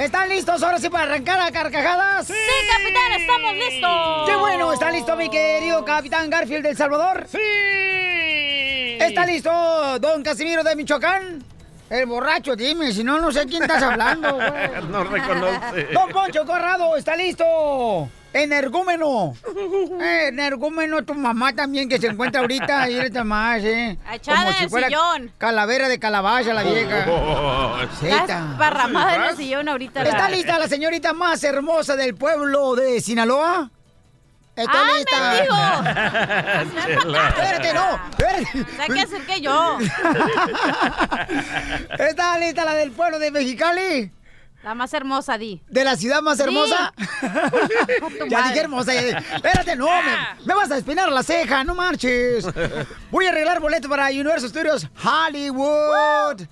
¿Están listos ahora sí para arrancar a carcajadas? Sí, capitán, estamos listos. ¡Qué bueno! ¿Está listo mi querido capitán Garfield del Salvador? ¡Sí! ¿Está listo don Casimiro de Michoacán? El borracho, dime, si no, no sé quién estás hablando, güey. No reconoce. Don Poncho Corrado, ¿está listo? Energúmeno. Eh, energúmeno, tu mamá también que se encuentra ahorita. Ahí está más, ¿eh? Echada en el sillón. Calavera de calabaza, la vieja. Oh, Zeta. Parramada en el sillón ahorita. ¿Está la- lista la señorita más hermosa del pueblo de Sinaloa? ¿Está ¡Ah, lista? mendigo! Espérate, no. Espérate. O sea, que hacer que yo. ¿Está lista la del pueblo de Mexicali? La más hermosa, Di. ¿De la ciudad más hermosa? ya madre. dije hermosa. ya dije. Espérate, no, me, me vas a espinar la ceja, no marches. Voy a arreglar boleto para Universal Studios Hollywood.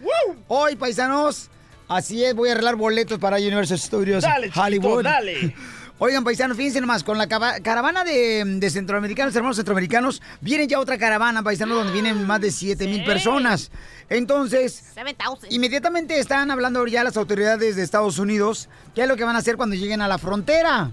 Hoy, paisanos, así es, voy a arreglar boletos para Universal Studios Dale, chiquito, Hollywood. dale. Oigan, paisanos, fíjense nomás, con la caravana de, de centroamericanos, hermanos centroamericanos, viene ya otra caravana, paisanos, donde vienen más de 7 mil personas. Entonces, 7,000. Inmediatamente están hablando ya las autoridades de Estados Unidos qué es lo que van a hacer cuando lleguen a la frontera.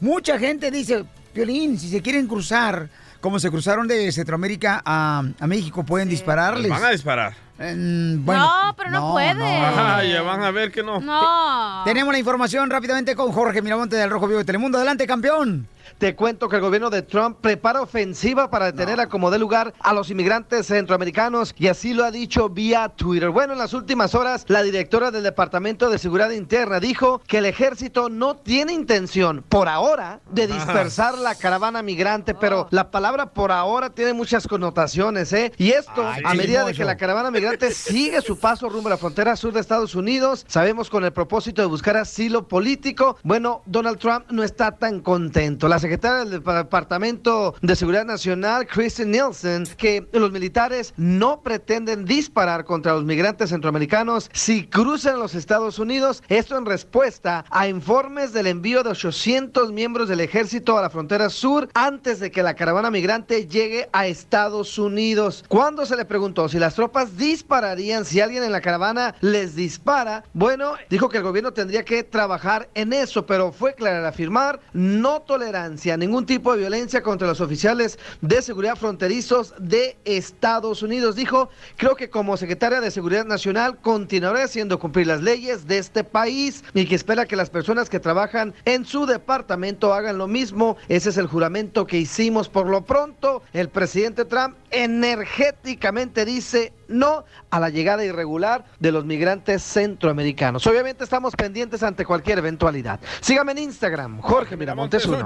Mucha gente dice, Piolín, si se quieren cruzar, como se cruzaron de Centroamérica a, a México, pueden dispararles. Van a disparar. Bueno, No, pero no puede. Ajá, ya van a ver que no. No. Tenemos la información rápidamente con Jorge Miramonte del Rojo Vivo de Telemundo. Adelante, campeón. Te cuento que el gobierno de Trump prepara ofensiva para detener a como dé lugar a los inmigrantes centroamericanos y así lo ha dicho vía Twitter. Bueno, en las últimas horas, la directora del Departamento de Seguridad Interna dijo que el ejército no tiene intención, por ahora, de dispersar la caravana migrante, pero la palabra por ahora tiene muchas connotaciones, ¿eh? Y esto, Ay, a medida de que la caravana migrante sigue su paso rumbo a la frontera sur de Estados Unidos, sabemos con el propósito de buscar asilo político, bueno, Donald Trump no está tan contento. La secretaria del Departamento de Seguridad Nacional, Kristen Nielsen, que los militares no pretenden disparar contra los migrantes centroamericanos si cruzan los Estados Unidos, esto en respuesta a informes del envío de 800 miembros del ejército a la frontera sur antes de que la caravana migrante llegue a Estados Unidos. Cuando se le preguntó si las tropas dispararían si alguien en la caravana les dispara, bueno, dijo que el gobierno tendría que trabajar en eso, pero fue clara al afirmar no tolerancia, ningún tipo de violencia contra los oficiales de seguridad fronterizos de Estados Unidos. Dijo, creo que como secretaria de Seguridad Nacional continuaré haciendo cumplir las leyes de este país y que espera que las personas que trabajan en su departamento hagan lo mismo. Ese es el juramento que hicimos. Por lo pronto, el presidente Trump energéticamente dice no a la llegada irregular de los migrantes centroamericanos. Obviamente estamos pendientes ante cualquier eventualidad. Sígame en Instagram, Jorge Miramontes uno.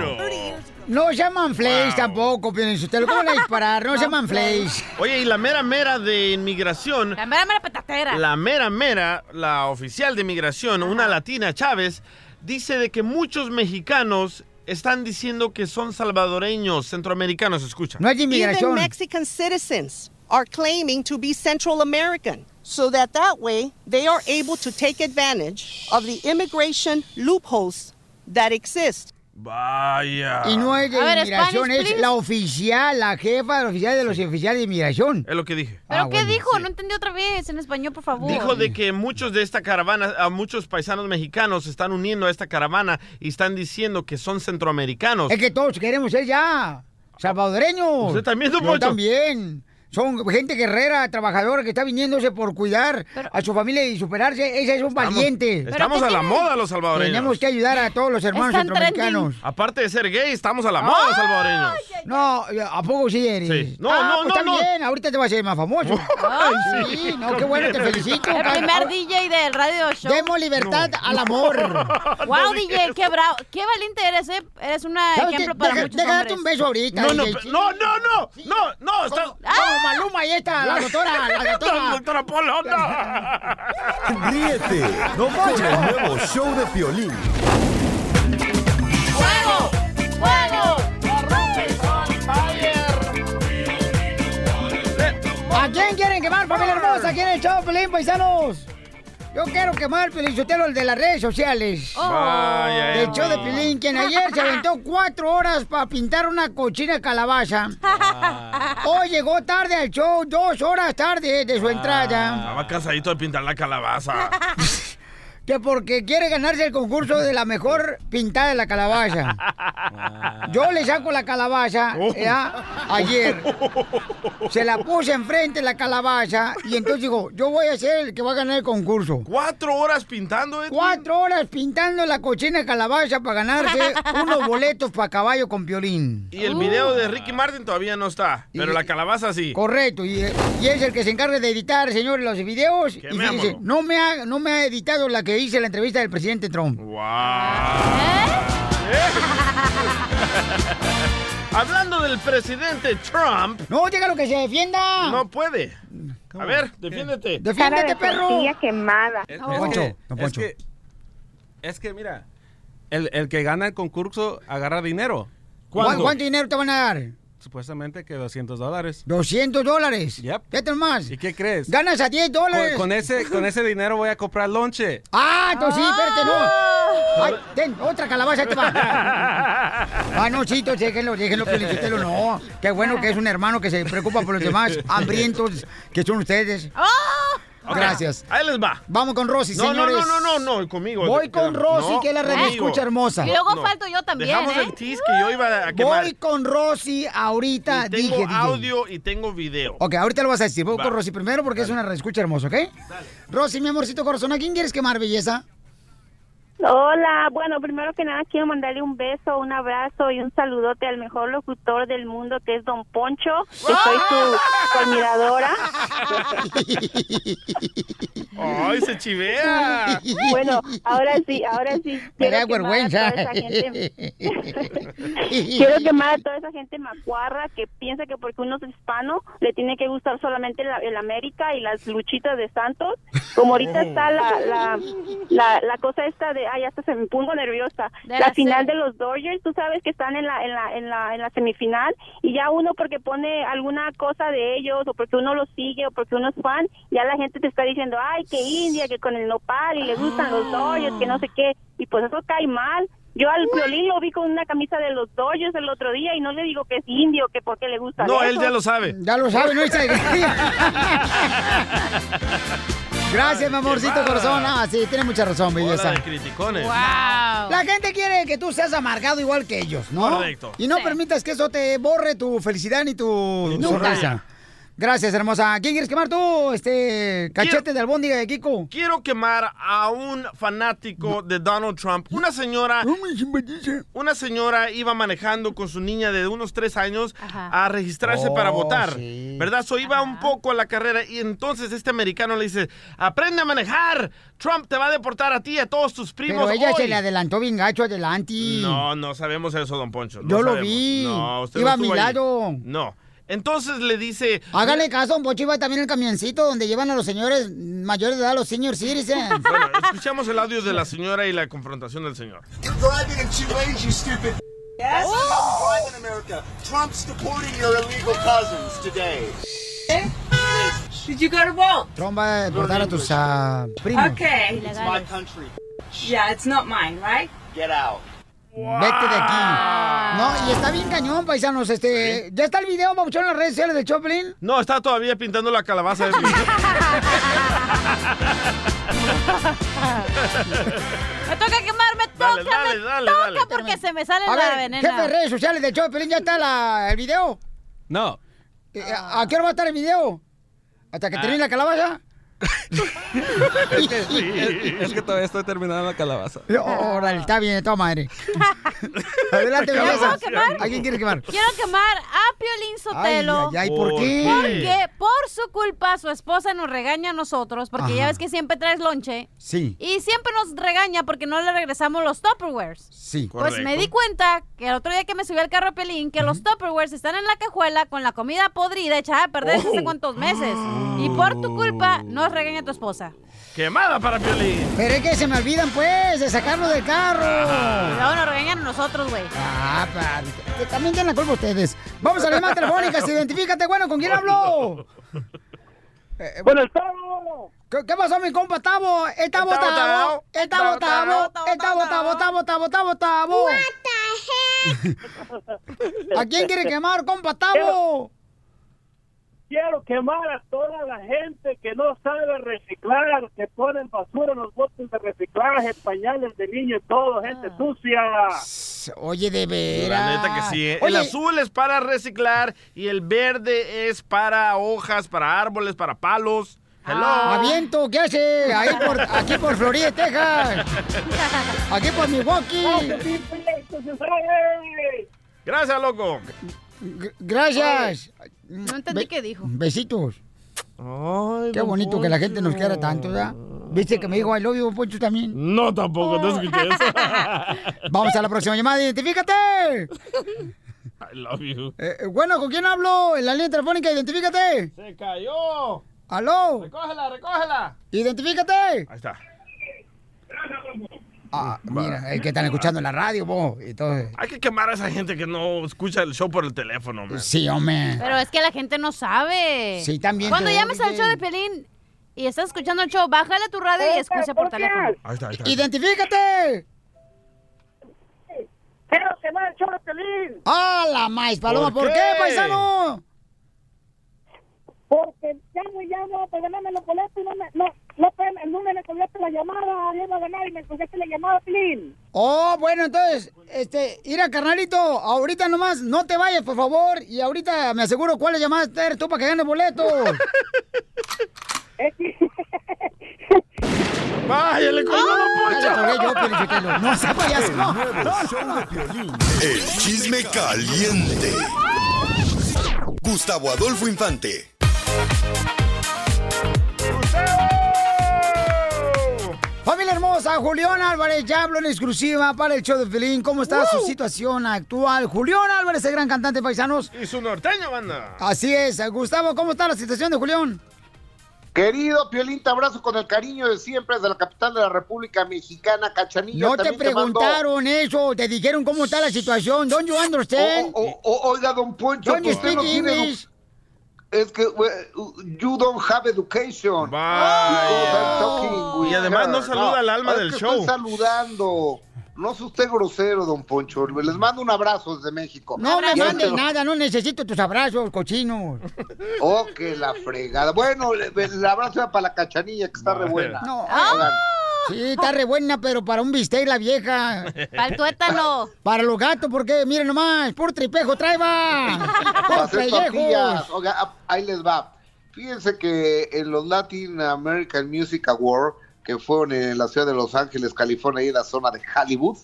No llaman Flash Wow. tampoco, Piolín. Usted lo van a disparar, no, llaman Flash. Oye, y la mera mera de inmigración, La mera mera petatera. la mera mera, la oficial de inmigración, una latina, Chávez, dice de que muchos mexicanos están diciendo que son salvadoreños, centroamericanos, escucha. No es de Even inmigración. Mexican citizens are claiming to be Central American, so that that way they are able to take advantage of the immigration loopholes that exist. Vaya. Y no es de ver, inmigración, Spanish, es la oficial, la jefa del oficial de los oficiales de inmigración. Es lo que dije. ¿Pero Ah, qué bueno, dijo? sí. No entendí otra vez en español, por favor. Dijo de que muchos de esta caravana, a muchos paisanos mexicanos se están uniendo a esta caravana y están diciendo que son centroamericanos. Es que todos queremos ser ya salvadoreños. ¿Usted también, don Yo Poncho? también. Son gente guerrera, trabajadora, que está viniéndose por cuidar Pero- a su familia y superarse. Ese es un valiente. Estamos a la moda los salvadoreños. Tenemos que ayudar a todos los hermanos Están centroamericanos. Aparte de ser gay, estamos a la moda los salvadoreños. No, ¿a poco sí eres? Sí. No, Ah, no, pues no, Está no. bien, ahorita te vas a ser más famoso. Ay, sí, no, qué bueno, te felicito. El primer DJ del radio show. Demos libertad al amor. Wow, DJ, qué bravo. Qué valiente eres, ¿eh? Eres un ejemplo para Deja- muchos hombres. un beso ahorita. No, no, no, no, no, no, no, Maluma y esta, la doctora, la doctora. La doctora Polona. Ríete, no con el nuevo show de Piolín. ¡Fuego! ¡Fuego! ¿A quién quieren quemar, familia hermosa? ¿Quién es el show, Piolín, paisanos? Yo quiero quemar, Pelichotelo, el de las redes sociales. Vaya, Del show de. Pelín, quien ayer se aventó cuatro horas para pintar una cochina calabaza. Hoy llegó tarde al show, dos horas tarde de su entrada. Estaba cansadito de pintar la calabaza. Que porque quiere ganarse el concurso de la mejor pintada de la calabaza. Yo le saco la calabaza ¿ya? ayer. Se la puse enfrente la calabaza y entonces digo, yo voy a ser el que va a ganar el concurso. ¿Cuatro horas pintando, Edwin? Cuatro horas pintando la cochina calabaza para ganarse unos boletos para caballo con violín. Y el video de Ricky Martin todavía no está, pero la calabaza sí. Correcto, y, y es el que se encarga de editar, señores, los videos. Y Quemémoslo. fíjense, no me, ha, no me ha editado la que hice la entrevista del presidente Trump. ¡Wow! Hablando del presidente Trump. No, diga lo que se defienda. No puede. A ver, defiéndete. Defiéndete, perro. quemada. Es, Don es Poncho, que, don es Poncho. que, es que, mira, el, el que gana el concurso agarra dinero. ¿Cuánto? ¿Cuánto dinero te van a dar? Supuestamente que 200 dólares. 200 dólares. Yep. Fíjate más. ¿Y qué crees? Ganas a 10 Con, dólares. con ese, con ese dinero voy a comprar lonche. Ah, entonces sí, espérate, no. Ay, ten, otra calabaza te va. Ah, no, sí, entonces déjenlo, déjenlo, Felicitelo, no. Qué bueno que es un hermano que se preocupa por los demás, hambrientos que son ustedes. Gracias. Ahí les va. Vamos con Rosy, No, no, señores. no, no, no, no, conmigo. Voy con Rosy, No, que es la red conmigo. escucha hermosa. Y luego No. falto yo también, Dejamos ¿eh? el tease que yo iba a quemar. Voy con Rosy ahorita, Y tengo dije, DJ. audio y tengo video. Ok, ahorita lo vas a decir. Voy Va. con Rosy primero porque es una red escucha hermosa, ¿ok? Rosy, mi amorcito corazón, ¿a quién quieres quemar, belleza? Hola, bueno, primero que nada quiero mandarle un beso, un abrazo y un saludote al mejor locutor del mundo que es Don Poncho, que soy su admiradora. ¡Ay, se chivea! Bueno, ahora sí, ahora sí. Me da quiero quemar a vergüenza. toda esa gente- Quiero quemar a toda esa gente macuarra que piensa que porque uno es hispano le tiene que gustar solamente la- el América y las luchitas de Santos. Como ahorita está la, la, la, la cosa esta de, ay, hasta se me pongo nerviosa. De la la final de los Dodgers, tú sabes que están en la, en la, en la, en la semifinal y ya uno porque pone alguna cosa de ellos o porque uno los sigue o porque uno es fan, ya la gente te está diciendo, ay, que India, que con el nopal y le gustan los Dodgers, que no sé qué, y pues eso cae mal. Yo al violín lo vi con una camisa de los Dodgers el otro día y no le digo que es indio, que porque le gusta No, eso. él ya lo sabe. Ya lo sabe, ¿no? Gracias, mi amorcito corazón. Ah, sí, tiene mucha razón, belleza. De criticones. Wow. La gente quiere que tú seas amargado igual que ellos, ¿no? Correcto. Y no Sí. permitas que eso te borre tu felicidad ni tu Nunca. sonrisa. Gracias, hermosa. ¿Quién quieres quemar tú? Este, cachete de albóndiga de Kiko. Quiero quemar a un fanático de Donald Trump. Una señora, una señora iba manejando con su niña de unos tres años a registrarse Oh, para votar. sí. ¿Verdad? So iba un poco a la carrera y entonces este americano le dice, aprende a manejar. Trump te va a deportar a ti y a todos tus primos. Pero ella hoy". se le adelantó bien gacho adelante. No, no sabemos eso, don Poncho. no Yo lo vi. No, usted Iba no a mi ahí. lado. No. Entonces le dice, Hágale caso, Don Pocho iba también el camioncito donde llevan a los señores mayores de edad, los senior citizens. bueno, escuchamos el audio de la señora y la confrontación del señor. You're driving in two lanes, you stupid. That's not how we drive in America. Trump's deporting your illegal cousins today. Did you go to vote? Trump va a deportar a tus ah, primos. Okay. It's my country. Yeah, it's not mine, right? Get out. Vete de aquí. No, y está bien cañón, paisanos. Este, ¿Ya está el video, Pabuchón, en las redes sociales de Choplin? No, está todavía pintando la calabaza. de Me toca quemar, me Dale, toca, dale, me dale, toca dale. porque se me sale A la ver, venena. jefe de redes sociales de Choplin, ¿ya está la- el video? No. Eh, ¿A a qué hora va a estar el video? ¿Hasta que termine la calabaza? Es que, es- es que todavía estoy terminando la calabaza. Órale, está bien, de toda madre. Adelante. ¿A quién quiere quemar? Quiero quemar a Piolín Sotelo. Ay, ay, ay, ¿por ¿Por qué? Porque por su culpa su esposa nos regaña a nosotros, porque ya ves que siempre traes lonche. Sí, Y siempre nos regaña porque no le regresamos los Tupperwares. sí. Pues Correcto. me di cuenta que el otro día que me subí al carro a Pelín, que los Tupperwares están en la cajuela con la comida podrida echada a perder hace cuántos meses. Y por tu culpa nos regaña tu esposa. Quemada para Piolín. Pero es que se me olvidan, pues, de sacarlo del carro. Luego nos regañan a nosotros, güey. Ah. Que También tienen la culpa ustedes. Vamos a las llamadas telefónicas. Identifícate, bueno, ¿con quién habló? bueno, el ¿Qué, ¿Qué pasó, mi compa Tavo? El Tavo, Tavo. El Tavo, Tavo. El Tavo, Tavo, Tavo, Tavo, Tavo, Tavo. ¿A quién quiere quemar, compa Tavo? Quiero quemar a toda la gente que no sabe reciclar, que ponen basura en los botes de reciclaje, pañales de niños, todo, gente sucia. Oye, de veras. La neta que sí. ¿eh? El azul es para reciclar y el verde es para hojas, para árboles, para palos. Hello. Aviento, ¿qué hace? Ahí por, aquí por Florida, Texas. Aquí por Milwaukee. Gracias, loco. Gracias. No entendí qué dijo. Besitos. Qué bonito que la gente nos quiera tanto, ¿verdad? ¿Viste que me dijo I love you, Poncho, también? No, tampoco, no escuché eso. Vamos a la próxima llamada, identifícate. I love you. Eh, eh, bueno, ¿con quién hablo? En la línea telefónica, identifícate. Se cayó. ¿Aló? Recógela, recógela. Identifícate. Ahí está. Ah, mira, es que están escuchando en la radio, vos. Entonces, Hay que quemar a esa gente que no escucha el show por el teléfono, man. sí, hombre. Pero es que la gente no sabe. Sí, también Cuando llames al show de Pelín y estás escuchando el show, bájale tu radio y escucha por teléfono. Ahí está, ahí está. ¡Identifícate! Quiero quemar el show de Pelín. ¡Ah, la maíz, Paloma! ¿Por ¿Por qué, paisano? Porque llamo y llamo para ganarme los boletos y no me, no, no, me- no me contesta la llamada, yo iba a ganar y me contesta la llamada, Pelín. Oh, bueno, entonces, este, mira, carnalito, ahorita nomás, no te vayas, por favor, y ahorita me aseguro cuáles llamadas eres tú para que ganes boletos. Vaya, le colgó. Ya le colgué yo. No sea payaso. El nuevo show de Piolín. El chisme caliente. Gustavo Adolfo Infante. Familia hermosa, Julián Álvarez ya habló en exclusiva para el show de Felín. ¿Cómo está su situación actual? Julián Álvarez, el gran cantante paisanos. Y su norteño, banda. Así es. Gustavo, ¿cómo está la situación de Julián? Querido Piolín, te abrazo con el cariño de siempre desde la capital de la República Mexicana, Cachanilla. No te mando- preguntaron eso, te dijeron cómo está la situación. Don't you understand? O- o- oiga, don Poncho, you usted no tiene? Es que we- you don't have education. Talking with Y además no saluda al alma es del que show. Estoy saludando. No es usted grosero, don Poncho. Les mando un abrazo desde México. No me mandes lo- nada, no necesito tus abrazos, cochinos. Oh, que la fregada. Bueno, el, abrazo era para la cachanilla, que está re buena. No, Oigan, Sí, está re buena, pero para un bistec la vieja. Para el tuétano. Para los gatos, porque miren nomás, puro tripejo tortillas. pellejos. Oiga, ah, ahí les va. Fíjense que en los Latin American Music Awards, que fueron en la ciudad de Los Ángeles, California, y en la zona de Hollywood,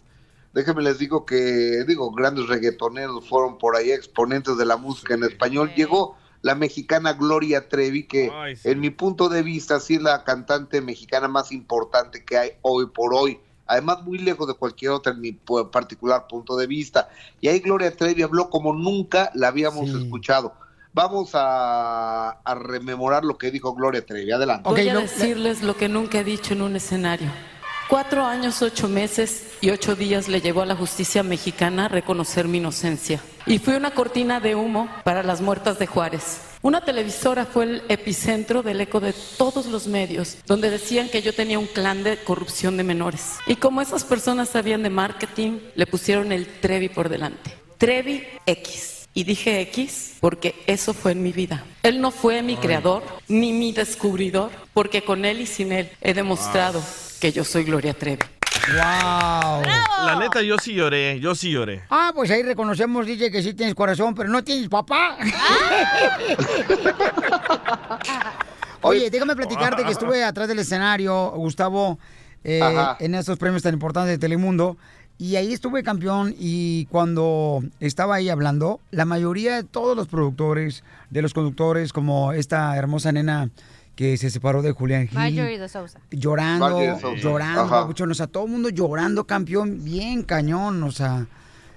déjenme les digo que, digo, grandes reggaetoneros fueron por ahí, exponentes de la música en español. Llegó la mexicana Gloria Trevi, que Ay, sí. en mi punto de vista sí es la cantante mexicana más importante que hay hoy por hoy. Además, muy lejos de cualquier otra en mi particular punto de vista. Y ahí Gloria Trevi habló como nunca la habíamos escuchado. Vamos a, a rememorar lo que dijo Gloria Trevi. Adelante. Voy a decirles lo que nunca he dicho en un escenario. Cuatro años, ocho meses y ocho días le llevó a la justicia mexicana reconocer mi inocencia. Y fui una cortina de humo para las muertas de Juárez. Una televisora fue el epicentro del eco de todos los medios, donde decían que yo tenía un clan de corrupción de menores. Y como esas personas sabían de marketing, le pusieron el Trevi por delante. Trevi X. Y dije X porque eso fue en mi vida. Él no fue mi creador ni mi descubridor, porque con él y sin él he demostrado que yo soy Gloria Trevi. ¡Wow! La neta, yo sí lloré, yo sí lloré. Ah, pues ahí reconocemos, DJ, que sí tienes corazón, pero no tienes papá. Oye, déjame platicarte que estuve atrás del escenario, Gustavo, eh, en estos premios tan importantes de Telemundo. Y ahí estuve campeón y cuando estaba ahí hablando, la mayoría de todos los productores, de los conductores, como esta hermosa nena que se separó de Julián Gil, Marjorie de Sousa. llorando, de Sousa. llorando, papuchón, o sea, todo el mundo llorando, campeón, bien cañón, o sea,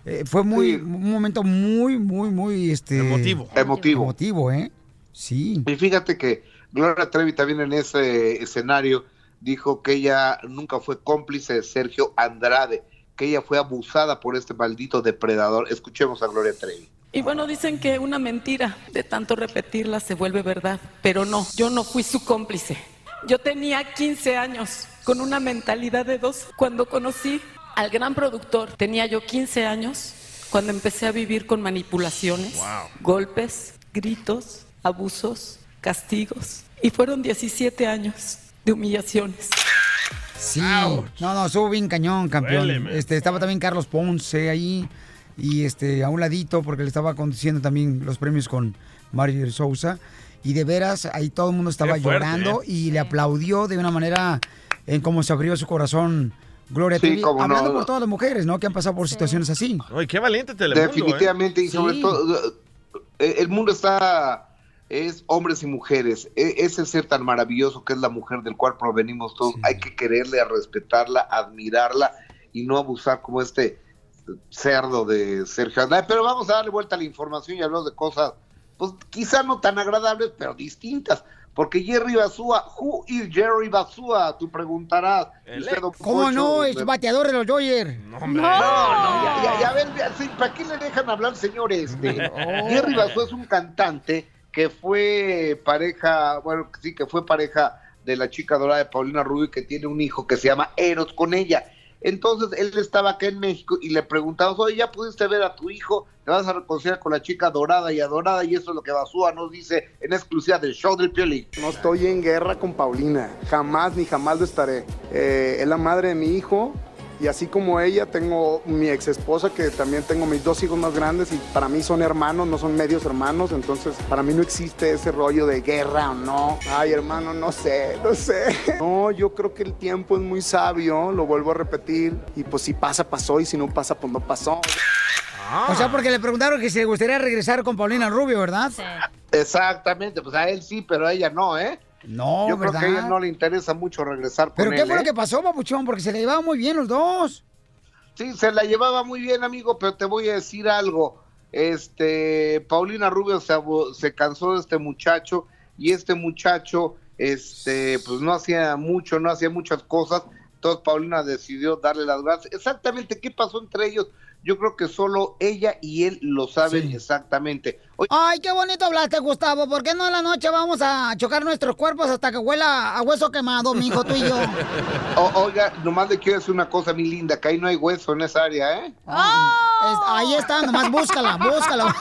eh, fue muy, un momento muy, muy, muy, este... Emotivo. Emotivo. Emotivo, ¿eh? Sí. Y fíjate que Gloria Trevi también en ese escenario dijo que ella nunca fue cómplice de Sergio Andrade, que ella fue abusada por este maldito depredador. Escuchemos a Gloria Trevi. Y bueno, dicen que una mentira de tanto repetirla se vuelve verdad, pero no, yo no fui su cómplice. Yo tenía 15 años con una mentalidad de dos. Cuando conocí al gran productor, tenía yo 15 años cuando empecé a vivir con manipulaciones, golpes, gritos, abusos, castigos. Y fueron 17 años de humillaciones. Sí. No, no, estuvo bien cañón, campeón. Duele, este, estaba también Carlos Ponce ahí. Y este, a un ladito, porque le estaba conduciendo también los premios con Mario Sousa. Y de veras, ahí todo el mundo estaba fuerte, llorando ¿eh? y le aplaudió de una manera en cómo se abrió su corazón. Gloria Sí, Trevi, cómo no. hablando por todas las mujeres, ¿no? Que han pasado por situaciones así. Oye, qué valiente Telemundo, ¿eh? Definitivamente, y sobre Sí. todo, eh, el mundo está, es hombres y mujeres. E- ese ser tan maravilloso que es la mujer del cual provenimos todos, hay que quererle, a respetarla, admirarla y no abusar como este cerdo de Sergio Andrade. Pero vamos a darle vuelta a la información y hablar de cosas, pues quizá no tan agradables, pero distintas. Porque Jerry Basúa, who is Jerry Basúa? Tú preguntarás. ¿Cómo no? me- Es bateador de los Dodgers. no, no, ya, ya, ya ven, ya, sí, ¿para qué le dejan hablar, señor? Este, Jerry Basó es un cantante que fue pareja, bueno, sí, que fue pareja de la chica dorada de Paulina Rubio, que tiene un hijo que se llama Eros con ella. Entonces él estaba acá en México y le preguntamos, oye, ¿ya pudiste ver a tu hijo? ¿Te vas a reconciliar con la chica dorada y adorada? Y eso es lo que Basúa nos dice en exclusiva del show del Piolín. No estoy en guerra con Paulina, jamás ni jamás lo estaré. Eh, es la madre de mi hijo y así como ella tengo mi ex esposa que también tengo mis dos hijos más grandes y para mí son hermanos, no son medios hermanos, entonces para mí no existe ese rollo de guerra o no. Ay hermano, no sé, no sé. No, yo creo que el tiempo es muy sabio, lo vuelvo a repetir y pues si pasa, pasó y si no pasa, pues no pasó. O sea, porque le preguntaron que si le gustaría regresar con Paulina Rubio, ¿verdad? Exactamente, pues a él sí, pero a ella no, ¿eh? No, Yo ¿verdad? creo que a ella no le interesa mucho regresar con ¿Pero él. qué fue lo ¿eh? que pasó, papuchón? Porque se le llevaban muy bien los dos. Sí, se la llevaba muy bien, amigo, pero te voy a decir algo. Este, Paulina Rubio se, se cansó de este muchacho y este muchacho, este, pues no hacía mucho, no hacía muchas cosas. Entonces Paulina decidió darle las gracias. Exactamente qué pasó entre ellos. Yo creo que solo ella y él lo saben exactamente. Oye, Ay, qué bonito hablaste, Gustavo. ¿Por qué no en la noche vamos a chocar nuestros cuerpos hasta que huela a hueso quemado, mijo, tú y yo? o- oiga, nomás le quiero decir una cosa, mi linda, que ahí no hay hueso en esa área, ¿eh? Es- ahí está, nomás búscala, búscala.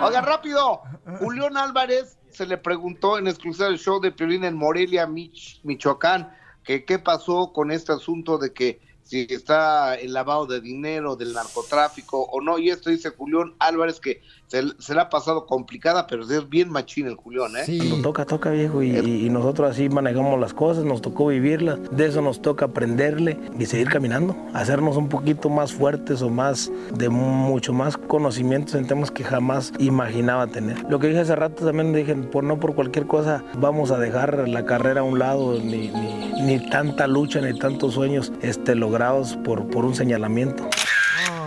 Oiga, rápido. Julián Álvarez se le preguntó en exclusiva del show de Piolín en Morelia, Mich- Michoacán, que qué pasó con este asunto de que si está el lavado de dinero del narcotráfico o no. Y esto dice Julián Álvarez que se, se le ha pasado complicada, pero es bien machín el Julián, ¿eh? Cuando toca, toca viejo y, nosotros así manejamos las cosas, nos tocó vivirlas, de eso nos toca aprenderle y seguir caminando, hacernos un poquito más fuertes o más, de mucho más conocimientos en temas que jamás imaginaba tener. Lo que dije hace rato también dije, por no por cualquier cosa vamos a dejar la carrera a un lado, ni, ni, ni tanta lucha, ni tantos sueños este, logrados por, por un señalamiento.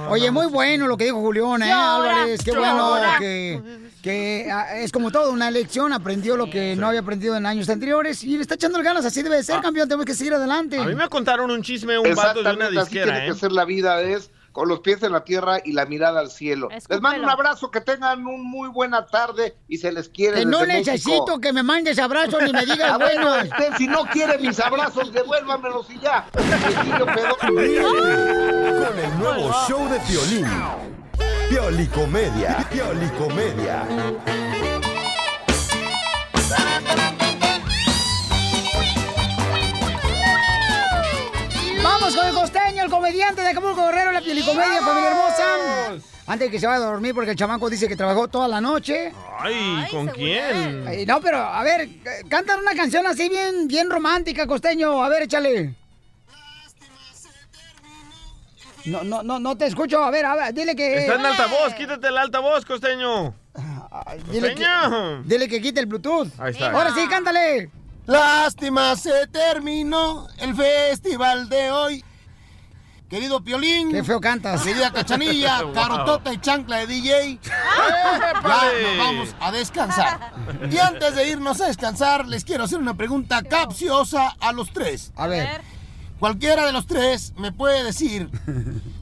Oye, muy bueno lo que dijo Julián, ¿eh, Llora, Álvarez? Qué bueno que, que ah, es como todo, una lección. Aprendió lo que no había aprendido en años anteriores y le está echando ganas. Así debe ser, campeón. Tenemos que seguir adelante. A mí me contaron un chisme, un vato de una así disquera, tiene ¿eh? que ser la vida, es con los pies en la tierra y la mirada al cielo. Les mando un abrazo, que tengan un muy buena tarde y se les quiere Que no necesito México. que me mandes abrazos ni me digas bueno, usted si no quiere mis abrazos, devuélvamelos y ya. Con el nuevo show de Piolín. Piolicomedia. Piolicomedia. Vamos con el costeño, el comediante de Acapulco Guerrero, la pielicomedia, familia hermosa. Antes de que se vaya a dormir, porque el chamaco dice que trabajó toda la noche. Ay, ¿con quién? Ay, no, pero a ver, eh, cantan una canción así bien, bien romántica, costeño. A ver, échale. No, no, no, no te escucho. A ver, a ver, dile que. Está en altavoz, quítate el altavoz, costeño. Dile que, Costeño. dile que quite el Bluetooth. Ahí está. Ahora sí, cántale. Lástima se terminó el festival de hoy. Querido Piolín. Qué feo cantas. Querida Cachanilla, Wow. Carotota y Chancla de DJ. Ya nos vamos a descansar. Y antes de irnos a descansar, les quiero hacer una pregunta capciosa a los tres. A ver. Cualquiera de los tres me puede decir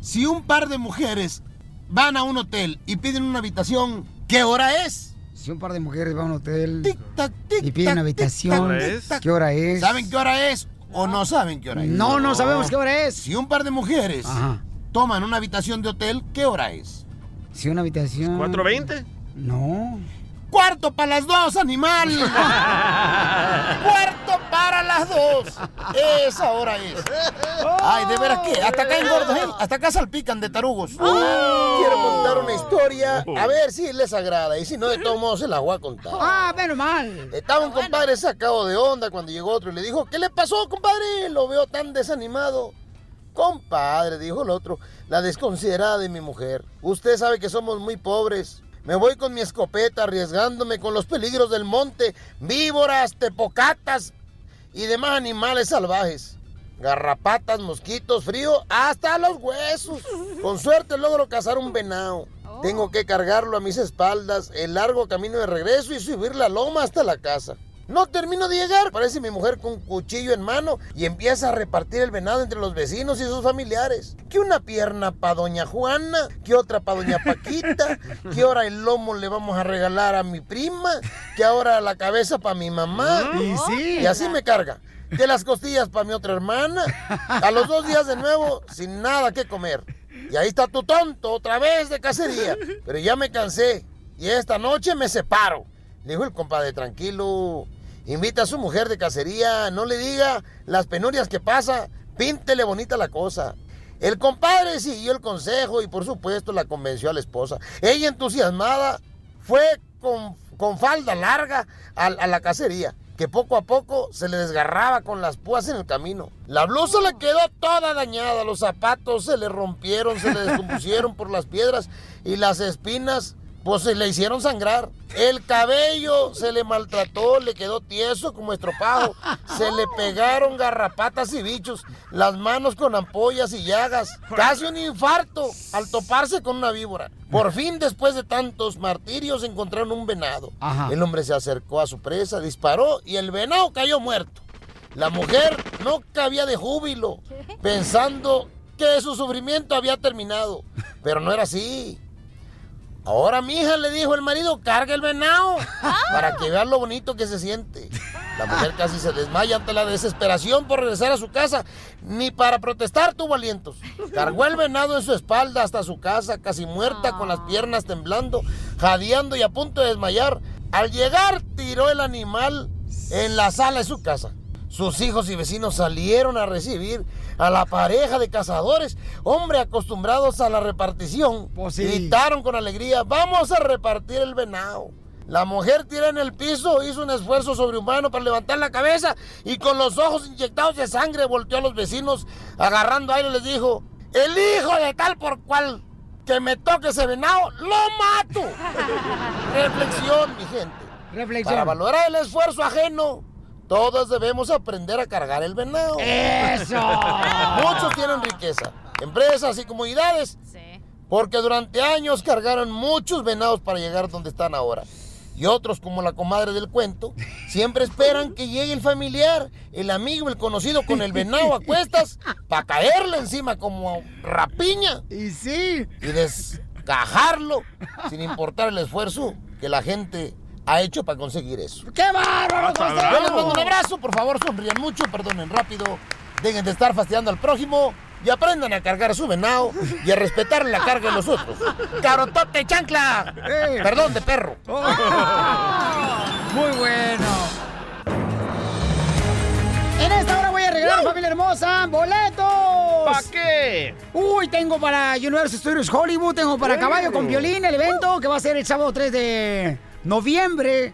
si un par de mujeres van a un hotel y piden una habitación, ¿qué hora es? Si un par de mujeres van a un hotel tac, y piden habitación. ¿qué hora es? ¿Saben qué hora es o no saben qué hora es? No, no sabemos qué hora es. Si un par de mujeres Ajá. toman una habitación de hotel, ¿qué hora es? Si una habitación... ¿4.20? No. ¡Cuarto para las dos, animal! ¡Cuarto para las dos! Esa hora es. Ay, de veras que hasta acá engordos, ¿eh? Hasta acá salpican de tarugos. Quiero contar una historia, a ver si les agrada. Y si no, de todos modos se la voy a contar. Ah, menos mal. Estaba un compadre sacado de onda cuando llegó otro y le dijo, ¿qué le pasó, compadre? Lo veo tan desanimado. Compadre, dijo el otro, la desconsiderada de mi mujer. Usted sabe que somos muy pobres. Me voy con mi escopeta arriesgándome con los peligros del monte, víboras, tepocatas y demás animales salvajes. Garrapatas, mosquitos, frío, hasta los huesos. Con suerte logro cazar un venado. Tengo que cargarlo a mis espaldas, el largo camino de regreso y subir la loma hasta la casa. No termino de llegar, parece mi mujer con un cuchillo en mano y empieza a repartir el venado entre los vecinos y sus familiares. Que una pierna para doña Juana, que otra para doña Paquita, que ahora el lomo le vamos a regalar a mi prima, que ahora la cabeza para mi mamá. Y sí. Y así me carga. Que las costillas para mi otra hermana. A los dos días de nuevo, sin nada que comer. Y ahí está tu tonto, otra vez de cacería. Pero ya me cansé. Y esta noche me separo. Dijo el compadre, tranquilo. Invita a su mujer de cacería, no le diga las penurias que pasa, píntele bonita la cosa. El compadre siguió el consejo y por supuesto la convenció a la esposa. Ella entusiasmada fue con, con falda larga a, a la cacería, que poco a poco se le desgarraba con las púas en el camino. La blusa le quedó toda dañada, los zapatos se le rompieron, se le descompusieron por las piedras y las espinas pues se le hicieron sangrar. El cabello se le maltrató, le quedó tieso como estropajo. Se le pegaron garrapatas y bichos. Las manos con ampollas y llagas. Casi un infarto al toparse con una víbora. Por fin, después de tantos martirios, encontraron un venado. Ajá. El hombre se acercó a su presa, disparó y el venado cayó muerto. La mujer no cabía de júbilo, pensando que su sufrimiento había terminado. Pero no era así. Ahora, mija, le dijo el marido, carga el venado para que vean lo bonito que se siente. La mujer casi se desmaya ante la desesperación por regresar a su casa. Ni para protestar tuvo alientos. Cargó el venado en su espalda hasta su casa, casi muerta, con las piernas temblando, jadeando y a punto de desmayar. Al llegar, tiró el animal en la sala de su casa. Sus hijos y vecinos salieron a recibir a la pareja de cazadores, hombre acostumbrados a la repartición. Gritaron con alegría, vamos a repartir el venado. La mujer tira en el piso, hizo un esfuerzo sobrehumano para levantar la cabeza y con los ojos inyectados de sangre volteó a los vecinos, agarrando aire les dijo, el hijo de tal por cual que me toque ese venado, lo mato. Reflexión, mi gente. Reflexión. Para valorar el esfuerzo ajeno, todos debemos aprender a cargar el venado. ¡Eso! Muchos tienen riqueza, empresas y comunidades, porque durante años cargaron muchos venados para llegar donde están ahora. Y otros, como la comadre del cuento, siempre esperan que llegue el familiar, el amigo, el conocido con el venado a cuestas para caerle encima como rapiña. Y sí. Y desgajarlo sin importar el esfuerzo que la gente ha hecho para conseguir eso. ¡Qué bárbaro! Yo les mando un abrazo, por favor, sonrían mucho, perdonen rápido, dejen de estar fastidiando al prójimo y aprendan a cargar a su venado y a respetar la carga de los otros. ¡Carotote, chancla! Perdón, de perro. Muy bueno. En esta hora voy a regalar, familia hermosa, boletos. ¿Para qué? Uy, tengo para Universal Studios Hollywood, tengo para Caballo con Violín, el evento que va a ser el sábado 3 de noviembre.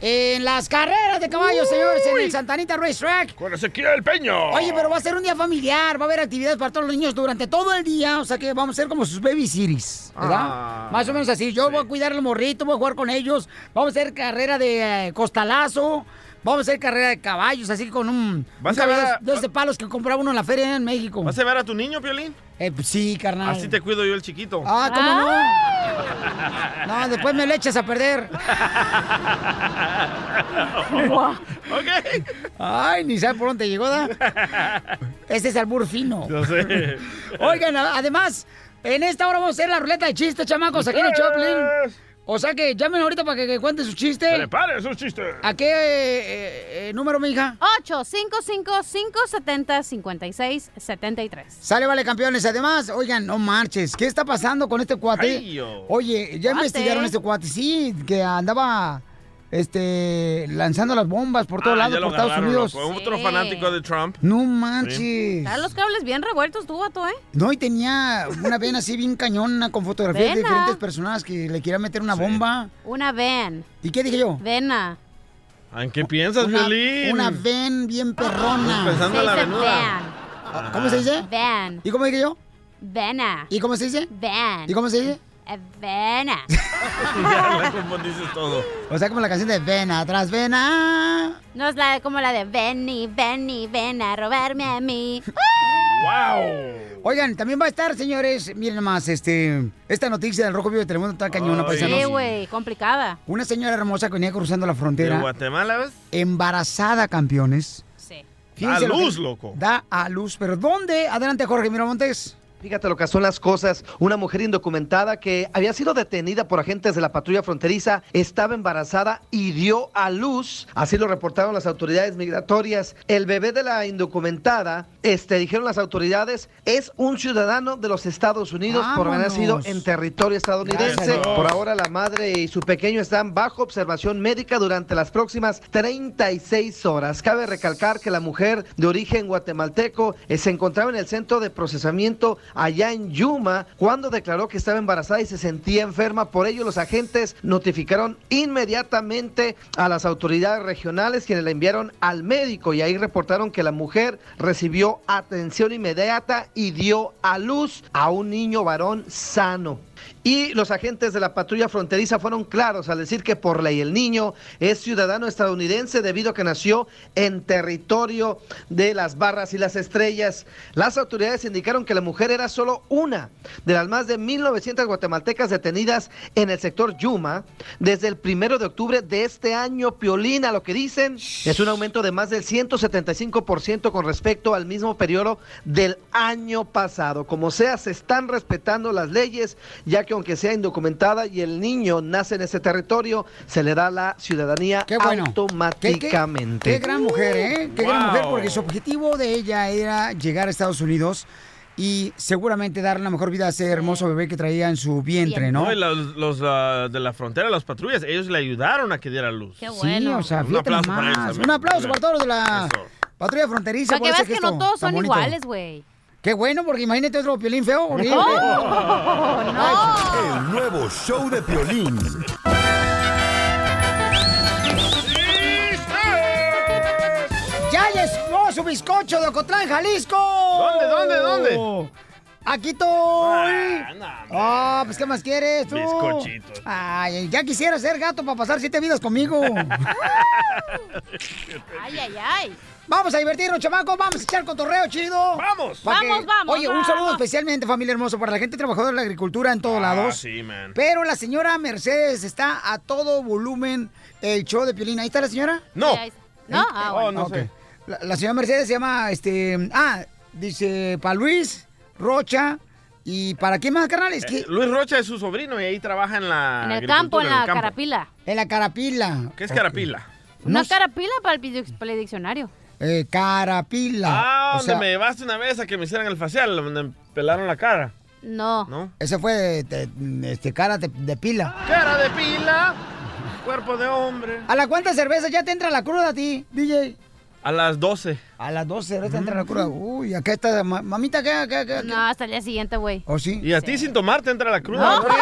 En las carreras de caballos, señores, en el Santanita Racetrack. Con Ezequiel Peño. Oye, pero va a ser un día familiar, va a haber actividades para todos los niños durante todo el día, o sea que vamos a ser como sus baby cities, ¿verdad? Ah, Más o menos así. Yo voy a cuidar al morrito, voy a jugar con ellos, vamos a hacer carrera de eh, costalazo, vamos a hacer carrera de caballos, así con un, ¿Vas un a ver a- de palos que compraba uno en la feria en México. ¿Vas a ver a tu niño, Piolín? Eh, pues sí, carnal. Así te cuido yo el chiquito. Ah, ¿cómo no? No, después me le echas a perder. ok. Ay, ni sabe por dónde llegó, ¿da? Ese es albur fino. Yo sé. Oigan, además, En esta hora vamos a hacer la ruleta de chistes, chamacos, aquí en el Choplin. O sea que llamen ahorita para que, que cuente su chiste. Prepare sus chistes. ¿A qué eh, eh, número, mi hija? 855-570-5673. Sale, vale, campeones. Además, oigan, no marches. ¿Qué está pasando con este cuate? Ay, yo. Oye, ya Cuate. investigaron este cuate. Sí, que andaba este, lanzando las bombas por todos Ah, lados, por Estados agarraron, Unidos. loco. Otro Sí. fanático de Trump. No manches. Están los cables bien revueltos, tú, vato, ¿eh? No, y tenía una vena así bien cañona con fotografías de diferentes personas que le querían meter una bomba. Una ven. ¿Y qué dije yo? Vena. ¿En qué piensas, Una, Violín? una ven bien perrona. Pensando en la venuda. Ah, ¿Cómo se dice? Van. ¿Y cómo dije yo? Vena. ¿Y cómo se dice? Van. ¿Y cómo se dice? Vena. ya la confundiste todo. O sea, como la canción de Vena tras Vena. No es la, como la de Benny, Benny, ven a robarme a mí. ¡Wow! Oigan, también va a estar, señores, miren más, este, esta noticia del Rojo Vivo de Telemundo está cañona, Ay. paisanos. Sí, güey, complicada. Una señora hermosa que venía cruzando la ¿De frontera, Guatemala, ves? embarazada, campeones. Sí. Que- luz, loco. Da a luz, pero ¿dónde? Adelante, Jorge Miramontes. Fíjate lo que son las cosas. Una mujer indocumentada que había sido detenida por agentes de la patrulla fronteriza estaba embarazada y dio a luz. Así lo reportaron las autoridades migratorias. El bebé de la indocumentada, este, dijeron las autoridades, es un ciudadano de los Estados Unidos por haber nacido en territorio estadounidense. Por ahora la madre y su pequeño están bajo observación médica durante las próximas 36 horas. Cabe recalcar que la mujer de origen guatemalteco eh, se encontraba en el centro de procesamiento allá en Yuma cuando declaró que estaba embarazada y se sentía enferma. Por ello los agentes notificaron inmediatamente a las autoridades regionales quienes la enviaron al médico y ahí reportaron que la mujer recibió atención inmediata y dio a luz a un niño varón sano. Y los agentes de la patrulla fronteriza fueron claros al decir que por ley el niño es ciudadano estadounidense debido a que nació en territorio de las barras y las estrellas. Las autoridades indicaron que la mujer era solo una de las más de 1.900 guatemaltecas detenidas en el sector Yuma desde el primero de octubre de este año. Piolina, lo que dicen es un aumento de más del 175% con respecto al mismo periodo del año pasado. Como sea, se están respetando las leyes, ya que aunque sea indocumentada y el niño nace en ese territorio, se le da la ciudadanía Qué bueno. automáticamente. Qué gran mujer, ¿eh? Qué gran mujer, porque su objetivo de ella era llegar a Estados Unidos y seguramente darle la mejor vida a ese hermoso bebé que traía en su vientre, ¿no? No, y los, los, ah, de la frontera, las patrullas, ellos le ayudaron a que diera luz. Qué Sí, bueno. o sea, Un aplauso para nomás. ellos Un aplauso también. para todos los de la Eso. patrulla fronteriza. Para que veas que no todos son bonito. iguales, güey. Qué bueno, porque imagínate otro piolín feo. ¡Oh, no! El nuevo show de Piolín. ¡Ya llegó su bizcocho de Ocotlán, Jalisco! ¿Dónde, dónde, dónde? Aquí estoy. Ah, no. Ah, pues ¿qué más quieres tú? Bizcochitos. Ay, ya quisiera ser gato para pasar siete vidas conmigo. Ay, ay, ay. Vamos a divertirnos, chamacos. Vamos a echar cotorreo chido. ¡Vamos! Que- Vamos, vamos, Oye, un vamos. saludo especialmente, familia hermosa, para la gente trabajadora de la agricultura en todos Ah, lados. sí, man. Pero la señora Mercedes está a todo volumen el show de Piolín. ¿Ahí está la señora? No. Está. No, ah, Oh, bueno. no Ok. sé. La, la señora Mercedes se llama, este, ah, dice, para Luis, Rocha, y ¿para quién más, carnal? Es que Eh, Luis Rocha es su sobrino y ahí trabaja en la En el campo, en la campo. carapila. en la carapila. ¿Qué es carapila? Una No carapila para el, dic- para el diccionario. Eh, carapila. Ah, O donde sea, me llevaste una vez a que me hicieran el facial, donde me pelaron la cara, No. ¿no? Ese fue de, de- este, cara de, de pila. Cara de pila, cuerpo de hombre. ¿A la cuánta cerveza ya te entra la cruda a ti, DJ? A las 12. A las 12 horas te entra la cruda. Uy, acá está, ma- mamita, ¿qué, qué, qué? No, hasta el día siguiente, güey. ¿O sí? Y a ti sin tomar te entra la cruda. No, ¿no?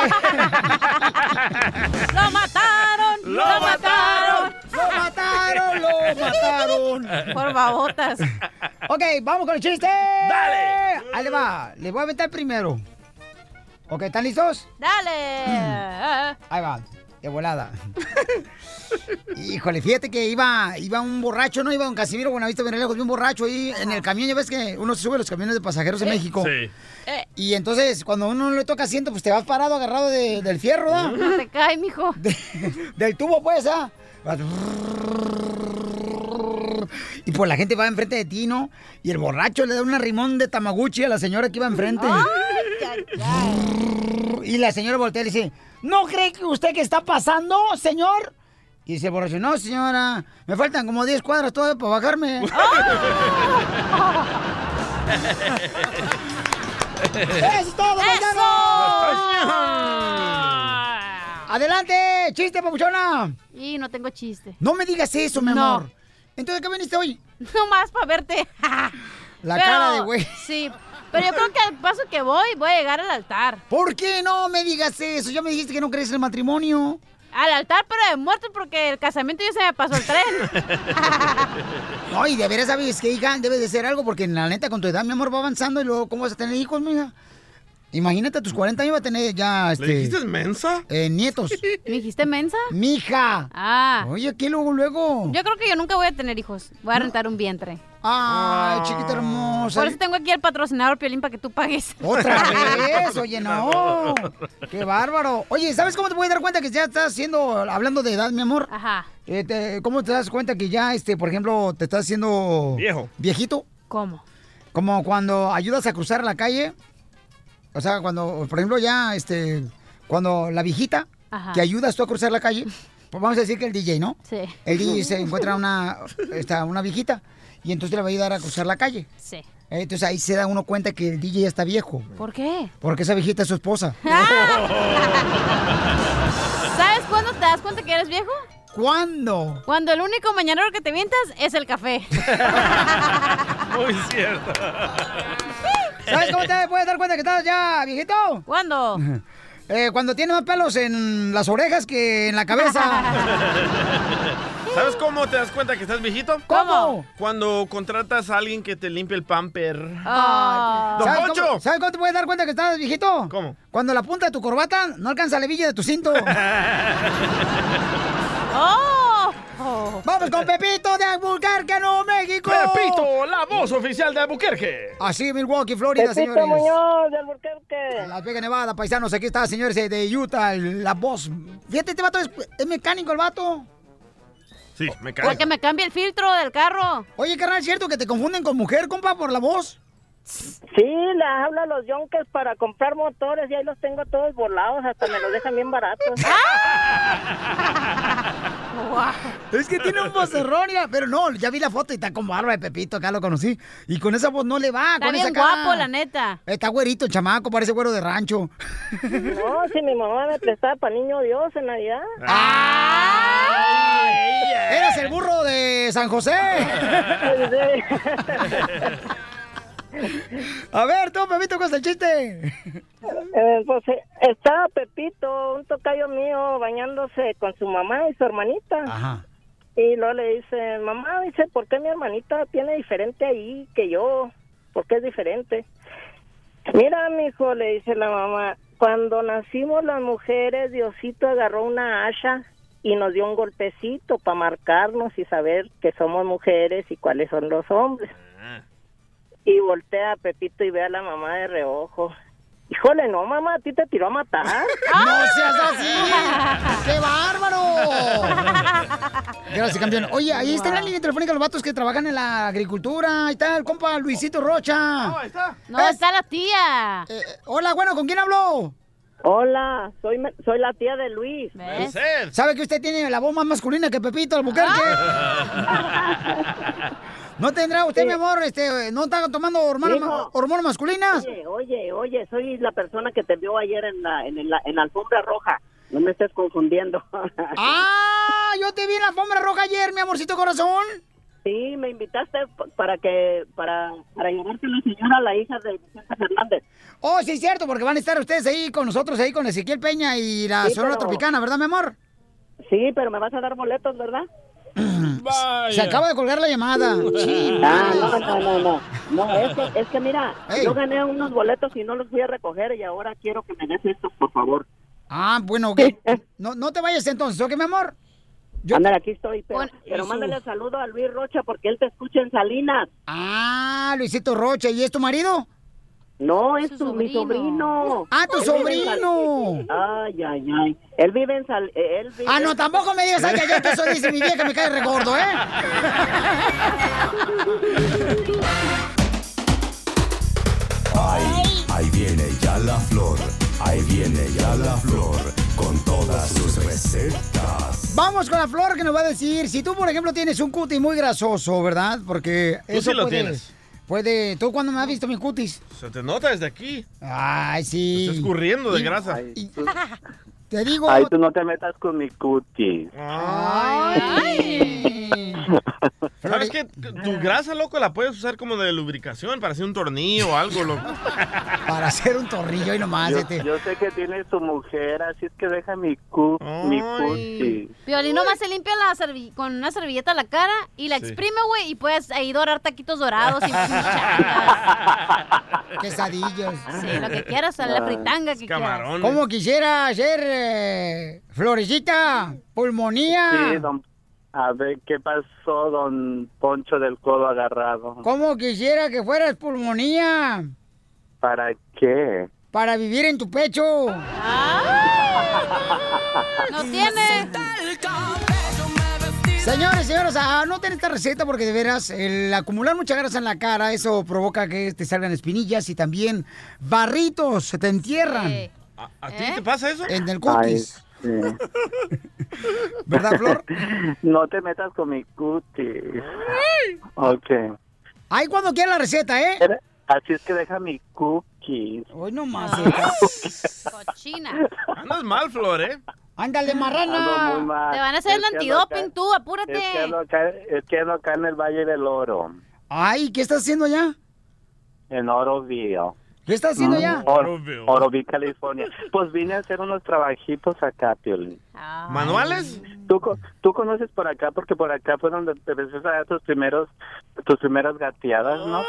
¡Lo mataron! ¡Lo, mataron! ¡Lo mataron! ¡Lo mataron! Por babotas. Ok, vamos con el chiste. Dale. Ahí le va. Le voy a aventar primero. Ok, ¿están listos? ¡Dale! Ahí va, de volada. Híjole, fíjate que iba, iba un borracho, ¿no? Iba un Casimiro Buenavista Lejos, un borracho ahí en el camión. Ya ves que uno se sube a los camiones de pasajeros en México. Sí. Eh, Y entonces, cuando uno no le toca asiento, pues te vas parado agarrado de- del fierro, no te cae, mijo. del tubo, pues, ¿ah? Y pues la gente va enfrente de ti, ¿no? Y el borracho le da un rimón de tamaguchi a la señora que iba enfrente. Ay, ay, Y la señora voltea y le dice, ¿no cree que usted que está pasando, señor? Y dice el borracho, no, señora, me faltan como 10 cuadras todavía para bajarme. ¡Eso es todo! ¡Adelante! ¡Chiste, papuchona! Y no tengo chiste. No me digas eso, mi No. amor. Entonces, ¿qué viniste hoy? No más para verte. La Pero- cara de güey. Sí, pero yo creo que al paso que voy, voy a llegar al altar. ¿Por qué no me digas eso? Ya me dijiste que no crees en el matrimonio. Al altar, pero de muerto porque el casamiento ya se me pasó el tren. No, y de veras sabes que, hija, debes de ser algo, porque la neta, con tu edad, mi amor, va avanzando y luego, ¿cómo vas a tener hijos, mija? Imagínate, a tus 40 años va a tener ya, este... ¿Le dijiste mensa? eh, nietos. ¿Me dijiste mensa? Mija. Ah. Oye, ¿qué luego, luego? Yo creo que yo nunca voy a tener hijos. Voy a rentar un vientre. Ay, chiquita hermosa. Por eso tengo aquí el patrocinador Piolín para que tú pagues. Otra vez, oye, no. Qué bárbaro. Oye, ¿sabes cómo te puedes dar cuenta que ya estás haciendo, hablando de edad, mi amor? Ajá. Eh, te- ¿Cómo te das cuenta que ya, este, por ejemplo, te estás haciendo... Viejo. ¿Viejito? ¿Cómo? Como cuando ayudas a cruzar la calle. O sea, cuando, por ejemplo, ya, este, cuando la viejita Ajá. que ayudas tú a cruzar la calle, pues vamos a decir que el DJ, ¿no? Sí. El DJ se encuentra una, esta, una viejita y entonces le va a ayudar a cruzar la calle. Sí. Eh, Entonces ahí se da uno cuenta que el DJ ya está viejo. ¿Por qué? Porque esa viejita es su esposa. ¿Sabes cuándo te das cuenta que eres viejo? ¿Cuándo? Cuando el único mañanero que te mientas es el café. Muy cierto. ¿Sabes cómo te puedes dar cuenta que estás ya viejito? ¿Cuándo? Eh, cuando tiene más pelos en las orejas que en la cabeza. ¿Sabes cómo te das cuenta que estás viejito? ¿Cómo? Cuando contratas a alguien que te limpie el pamper. Ah. ¡Don ¿Sabes Poncho! cómo, ¿Sabes cómo te puedes dar cuenta que estás viejito? ¿Cómo? Cuando la punta de tu corbata no alcanza la hebilla de tu cinto. ¡Oh! Vamos con Pepito de Albuquerque, Nuevo México. Pepito, la voz oficial de Albuquerque. Así, Milwaukee, Florida, Pepito señores. Muñoz de Albuquerque. Las Vegas, Nevada, paisanos. Aquí está, señores, eh, de Utah, la voz. Fíjate, este vato es, es mecánico, el vato. Sí, me Porque me cambia el filtro del carro. Oye, carnal, ¿es cierto que te confunden con mujer, compa, por la voz? Sí, les hablo a los yonkers para comprar motores y ahí los tengo todos volados, hasta me los dejan bien baratos. Es que tiene un vocerrón, pero no, ya vi la foto y está con barba de Pepito, acá lo conocí. Y con esa voz no le va, Está con bien esa cara. guapo, la neta. Está güerito, el chamaco, parece güero de rancho. No, si mi mamá me prestaba para niño Dios en Navidad. ¡Eres el burro de San José! A ver, tú, Pepito, ¿cuál es el chiste? Eh, pues eh, estaba Pepito, un tocayo mío, bañándose con su mamá y su hermanita. Ajá. Y luego le dice, mamá, dice, ¿por qué mi hermanita tiene diferente ahí que yo? ¿Por qué es diferente? Mira, mi hijo, le dice la mamá, cuando nacimos las mujeres, Diosito agarró una hacha y nos dio un golpecito para marcarnos y saber que somos mujeres y cuáles son los hombres. Y voltea a Pepito y ve a la mamá de reojo. Híjole, no, mamá, a ti te tiró a matar. ¡No seas así! ¡Qué bárbaro! Gracias, campeón. Oye, ahí está en la línea telefónica los vatos que trabajan en la agricultura. Ahí está el compa Luisito Rocha. ahí está. No, está la tía. Eh, hola, bueno, ¿con quién habló? Hola, soy, me- soy la tía de Luis. ¿Ves? ¿Sabe que usted tiene la voz más masculina que Pepito Albuquerque? ¿No tendrá usted, mi amor, este, no está tomando hormonas, Hijo. hormonas masculinas? Oye, oye, oye, soy la persona que te vio ayer en la, en, la, en la alfombra roja. No me estés confundiendo. ¡Ah! Yo te vi en la alfombra roja ayer, mi amorcito corazón. Sí, me invitaste para que para para llevarte la señora, la hija de Vicente Fernández. Oh, sí, es cierto, porque van a estar ustedes ahí con nosotros, ahí con Ezequiel Peña y la Sí, Sonora pero- Tropicana, ¿verdad, mi amor? Sí, pero me vas a dar boletos, ¿verdad? Se acaba de colgar la llamada. Ah, no, no, no, no. No, es que, es que mira, Ey. yo gané unos boletos y no los fui a recoger y ahora quiero que me des estos, por favor. Ah, bueno, ok. No, no te vayas entonces, ¿ok, mi amor? Ándale, aquí estoy, pero, Bueno, pero mándale saludo a Luis Rocha porque él te escucha en Salinas. Ah, Luisito Rocha, ¿y es tu marido? No, es tu, mi sobrino. Ah, tu Él vive en sobrino. Ay, ay, ay. Él vive en Sal... eh, Él vive Ah, no, tampoco me digas, ay, que ayer que eso dice mi vieja, me cae regordo, ¿eh? Ahí viene ya la flor, ahí viene ya la flor, con todas sus recetas. Vamos con la flor que nos va a decir si tú, por ejemplo, tienes un cutis muy grasoso, ¿verdad? Porque Tú eso sí lo puede, tienes. Puede. ¿Tú cuándo me has visto mi cutis? Se te nota desde aquí. Ay, sí. Estás escurriendo de grasa. Te digo. Ay, tú no te metas con mi cutis. ¿Sabes qué? Tu grasa, loco, la puedes usar como de lubricación para hacer un tornillo o algo, loco. Para hacer un tornillo y nomás. Yo, este. yo sé que tiene su mujer, así es que deja mi, cu mi cutis. Piolín nomás se limpia la con una servilleta la cara y la Sí. exprime, güey, y puedes ahí dorar taquitos dorados y Quesadillos. Sí, lo que quieras, la fritanga que quieras. ¿Cómo quisiera hacer eh, florecita? Pulmonía. Sí, don- a ver, ¿qué pasó, don Poncho del Codo Agarrado? ¿Cómo quisiera que fueras pulmonía? ¿Para qué? Para vivir en tu pecho. No tiene. Señores, señoras, anoten esta receta porque de veras el acumular mucha grasa en la cara, eso provoca que te salgan espinillas y también barritos, se te entierran. ¿A, a ti te pasa eso? En el cutis. sí. ¿Verdad, Flor? No te metas con mi cutis. Ok. Ahí cuando quieras la receta, ¿eh? Así es que deja mi cookies. Hoy no más. Cochina. Andas mal, Flor, ¿eh? Ándale, muy marrana. mal. Te van a hacer el Es ando antidoping acá- tú, apúrate. Es que, ando acá, es que ando acá en el Valle del Oro, Ay, ¿qué estás haciendo allá? en Oroville. ¿Qué estás haciendo allá? Or- Oroville, California. Pues vine a hacer unos trabajitos acá, Piolín. ¿Manuales? ¿Tú, co- tú conoces por acá porque por acá fue donde te a dar tus primeros tus primeras gateadas, ¿no?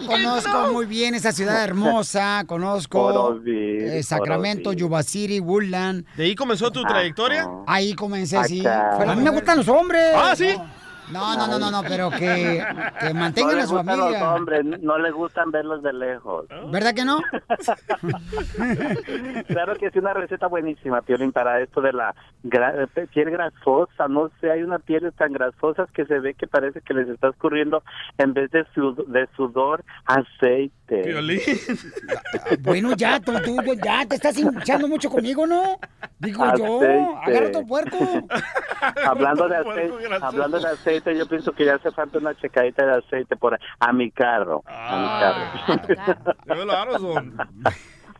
Yo conozco muy bien esa ciudad hermosa, conozco eh, Sacramento. Yuba City, Woodland. ¿De ahí comenzó tu trayectoria? Ahí comencé, sí. Pero a mí me gustan los hombres. Ah, ¿sí? No, no, no, no, no, pero que, que mantengan no a su gustan los familia. hombres, no les gustan verlos de lejos. ¿Verdad que no? Claro que es una receta buenísima, Piolín, para esto de la gra- eh, piel grasosa. No sé, hay unas pieles tan grasosas que se ve que parece que les está escurriendo en vez de, sud- de sudor, aceite. Piolín. Bueno, ya, tú, tú, ya te estás hinchando mucho conmigo, ¿no? Digo yo, agarra tu puerco. Hablando de aceite, hablando de aceite, yo pienso que ya hace falta una checadita de aceite por a mi carro, a mi carro. Llévelo a Amazon.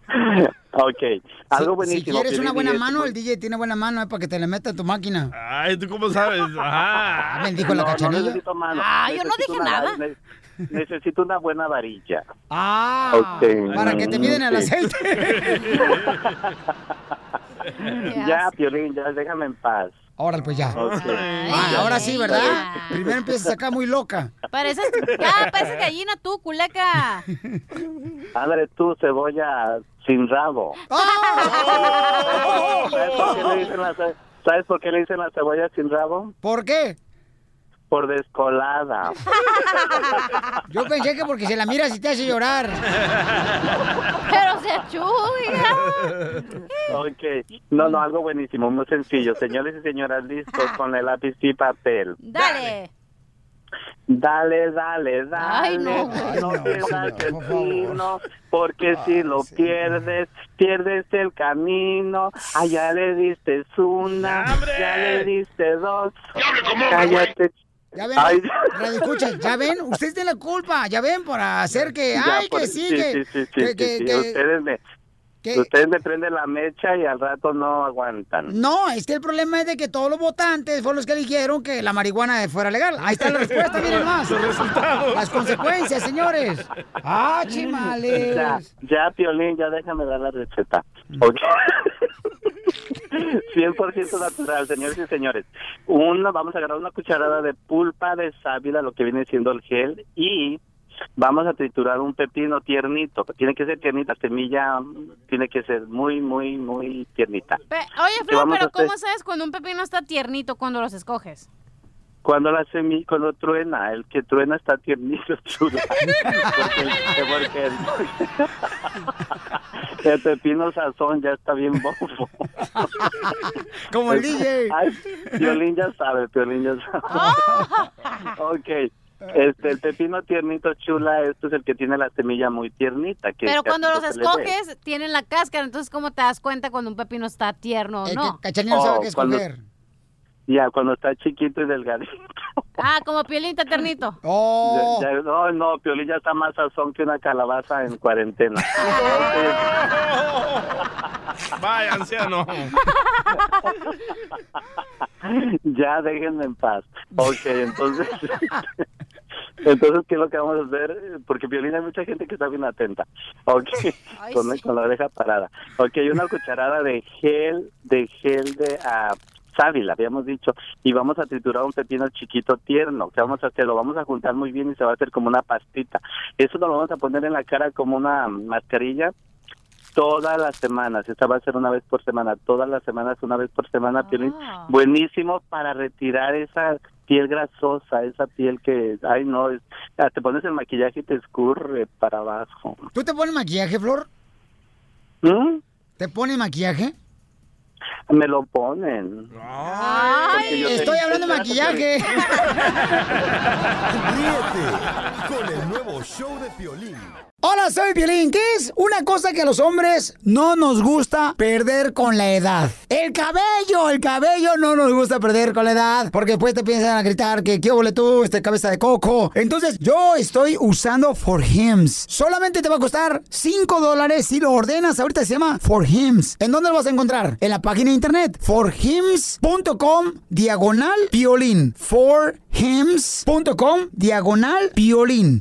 ok, algo Si buenísimo. quieres una buena es- mano, el DJ tiene buena mano, es para que te la meta en tu máquina. Ay, ¿tú cómo sabes? Ajá. me dijo la No, no cachanilla. mano. Ah, yo no dije nada. Necesito una buena varilla. Ah, Ok. para que te miden el Sí. aceite. ya, Piolín, ya déjame en paz. Órale, pues ya. Ah, ahora sí, ¿verdad? Primero empiezas acá muy loca. Pareces, ya, pareces gallina tú, culeca. Ándale tú, cebolla sin rabo. ¡Oh! ¿Sabes por qué le dicen la, ¿Sabes por qué le dicen la cebolla sin rabo? ¿Por qué? Por descolada. Yo pensé que porque se la miras y te hace llorar. Pero se chuya. Ok. No, no, algo buenísimo, muy sencillo. Señores y señoras, listos con el lápiz y papel. Dale. Dale, dale, dale. Ay, no, güey. no pierdas el tino, porque si lo pierdes, pierdes el camino. Allá le diste una, ya le diste dos. Cállate. Ya ven, Ay. radio escucha, ya ven, ustedes tienen la culpa, ya ven, por hacer que, Ya, ay, por- que sí, sí, que, sí, sí, sí, que- sí, que- sí. que- Ustedes me, que- ustedes me prenden la mecha y al rato no aguantan. No, es que el problema es de que todos los votantes fueron los que eligieron que la marihuana fuera legal. Ahí está la respuesta, miren más. Los resultados. Las consecuencias, señores. Ah, chimales. Ya, ya, Piolín, ya déjame dar la receta. Ok. 100% natural, señores y señores. Uno, vamos a agarrar una cucharada de pulpa de sábila, lo que viene siendo el gel, y vamos a triturar un pepino tiernito. Tiene que ser tiernita, semilla mm, tiene que ser muy, muy, muy tiernita. Pe- Oye, ¿Qué Flor, pero ¿cómo sabes cuando un pepino está tiernito cuando los escoges? Cuando la semilla, cuando truena, el que truena está tiernito, chula. Porque, el- porque el, el pepino sazón ya está bien bobo. Como el DJ. Ay, Piolín ya sabe, Piolín ya sabe. ok, Este, el pepino tiernito chula, este es el que tiene la semilla muy tiernita. Que Pero cuando los escoges, tienen la cáscara, entonces ¿cómo te das cuenta cuando un pepino está tierno o no? Cachanilla no sabe Oh, qué cuando- escoger. Ya, cuando está chiquito y delgadito. Ah, como pielita ternito. Oh. Ya- ya- no, no, Piolín ya está más sazón que una calabaza en cuarentena. Vaya, anciano. ya déjenme en paz. Ok, entonces... Entonces, ¿qué es lo que vamos a hacer? Porque Piolín hay mucha gente que está bien atenta. Ok, con, con la oreja parada. Ok, una cucharada de gel, de gel de ah, sábila, habíamos dicho. Y vamos a triturar un pepino chiquito tierno. ¿Qué vamos a hacer? Lo vamos a juntar muy bien y se va a hacer como una pastita. Eso nos lo vamos a poner en la cara como una mascarilla todas las semanas. Esta va a ser una vez por semana. Todas las semanas, una vez por semana, Piolín. Buenísimo para retirar esa piel grasosa, esa piel que, ay no, es- ah, te pones el maquillaje y te escurre para abajo. ¿Tú te pones maquillaje, Flor? ¿Mm? ¿Te pones maquillaje? Me lo ponen. Yo Estoy hablando de maquillaje. Ríete con el nuevo show de Piolín. Hola, soy Piolín. ¿Qué una cosa que a los hombres no nos gusta perder con la edad? El cabello, el cabello no nos gusta perder con la edad. Porque después te piensan a gritar que qué tú, este cabeza de coco. Entonces, yo estoy usando For Hims. Solamente te va a costar 5 dólares si lo ordenas. Ahorita se llama For Hims. ¿En dónde lo vas a encontrar? En la página de internet. forhims.com diagonal piolín. forhims.com diagonal piolín.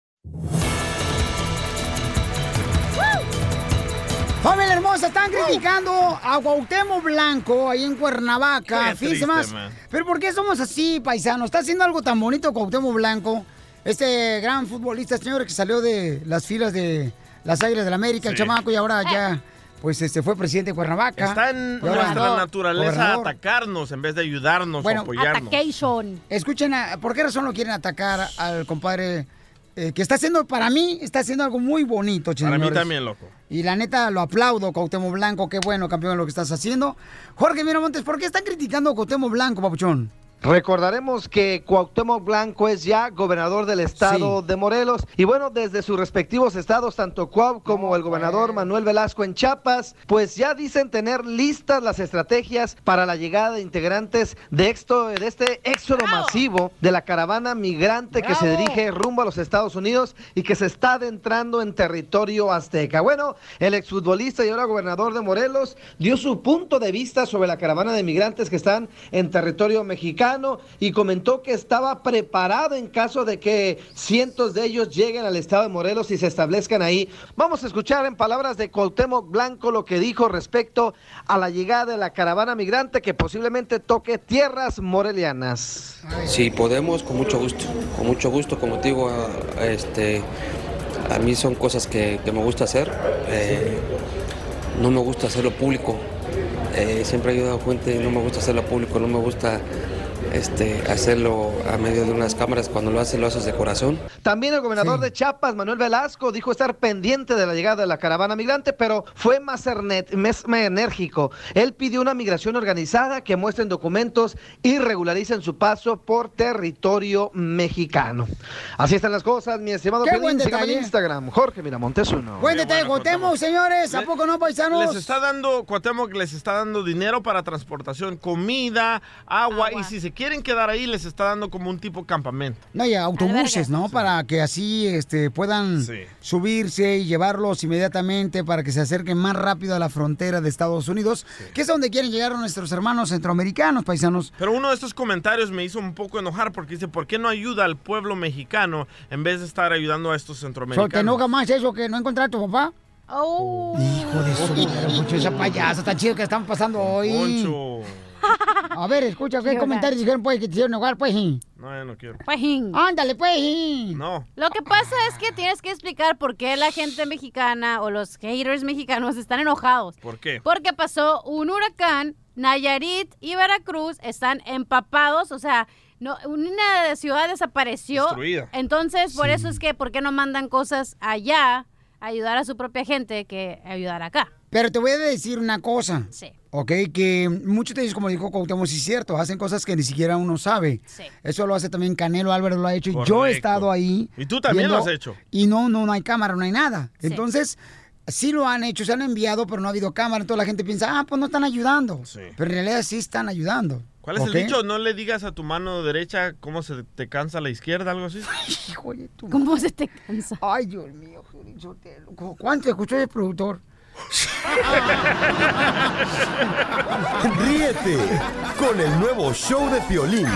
Familia hermosa, están criticando a Cuauhtémoc Blanco ahí en Cuernavaca. Fíjense más. man. Pero ¿por qué somos así, paisanos? Está haciendo algo tan bonito Cuauhtémoc Blanco. Este gran futbolista, señor, que salió de las filas de las Águilas del América, el chamaco, y ahora ya, pues, este, fue presidente de Cuernavaca. Está en ahora- nuestra naturaleza gobernador. atacarnos en vez de ayudarnos o apoyarnos. Escuchen, a- ¿por qué razón lo quieren atacar al compadre eh, que está haciendo, para mí, está haciendo algo muy bonito, Para mí también, loco. Y la neta, lo aplaudo, Cuauhtémoc Blanco, qué bueno, campeón, lo que estás haciendo. Jorge Miramontes, ¿por qué están criticando a Cuauhtémoc Blanco, papuchón? Recordaremos que Cuauhtémoc Blanco es ya gobernador del estado de Morelos. Y bueno, desde sus respectivos estados, tanto Cuau como el gobernador Manuel Velasco en Chiapas, pues ya dicen tener listas las estrategias para la llegada de integrantes de, esto, de este éxodo masivo de la caravana migrante que se dirige rumbo a los Estados Unidos y que se está adentrando en territorio azteca. Bueno, el exfutbolista y ahora gobernador de Morelos dio su punto de vista sobre la caravana de migrantes que están en territorio mexicano y comentó que estaba preparado en caso de que cientos de ellos lleguen al estado de Morelos y se establezcan ahí. Vamos a escuchar en palabras de Cuauhtémoc Blanco lo que dijo respecto a la llegada de la caravana migrante que posiblemente toque tierras morelianas. Si podemos, con mucho gusto, con mucho gusto, como te digo, este, a mí son cosas que, que me gusta hacer, eh, no me gusta hacerlo público, Eh, siempre he ayudado a gente, no me gusta hacerlo público, no me gusta este, hacerlo a medio de unas cámaras, cuando lo haces, lo haces de corazón. También el gobernador de Chiapas, Manuel Velasco, dijo estar pendiente de la llegada de la caravana migrante, pero fue más, ernet- más enérgico. Él pidió una migración organizada que muestren documentos y regularicen su paso por territorio mexicano. Así están las cosas, mi estimado Qué buen Sígame en detalle. Instagram, Jorge Miramontes uno. Buen detalle, Cuauhtémoc, señores. ¿A poco no, paisanos? Les está dando, Cuauhtémoc les está dando dinero para transportación, comida, agua, y si se quieren quedar ahí, les está dando como un tipo campamento. No, y autobuses, ¿no? Para que así este, puedan subirse y llevarlos inmediatamente para que se acerquen más rápido a la frontera de Estados Unidos, que es donde quieren llegar nuestros hermanos centroamericanos, paisanos. Pero uno de estos comentarios me hizo un poco enojar porque dice, ¿por qué no ayuda al pueblo mexicano en vez de estar ayudando a estos So, ¿Te centroamericanos? enoja más eso que no encontrar a tu papá? Oh. Hijo de su madre, Poncho, esa payasa tan chido que están pasando hoy. Poncho. A ver, escucha, ¿qué comentarios dijeron, pues, que te hicieron enojar, pues? sí? No, yo no quiero. Ándale, pues. No. Lo que pasa es que tienes que explicar por qué la gente mexicana o los haters mexicanos están enojados. ¿Por qué? Porque pasó un huracán, Nayarit y Veracruz están empapados, o sea, no, una ciudad desapareció. Destruida. Entonces, por eso es que, ¿por qué no mandan cosas allá a ayudar a su propia gente que ayudar acá? Pero te voy a decir una cosa. Sí. Ok, que muchos de ellos, como dijo Cuauhtémoc, sí es cierto, hacen cosas que ni siquiera uno sabe. Sí. Eso lo hace también Canelo Álvarez, lo ha hecho. y Yo he Correcto. estado ahí. Y tú también lo has hecho. Y no, no, no hay cámara, no hay nada. Entonces, sí lo han hecho, se han enviado, pero no ha habido cámara. Entonces la gente piensa, ah, pues no están ayudando. Pero en realidad sí están ayudando. ¿Cuál es ¿ok? el dicho? No le digas a tu mano derecha cómo se te cansa la izquierda, algo así. ¿Cómo se te cansa? Ay, Dios mío. ¿Cuánto escuchó el productor? Ríete con el nuevo show de Piolín.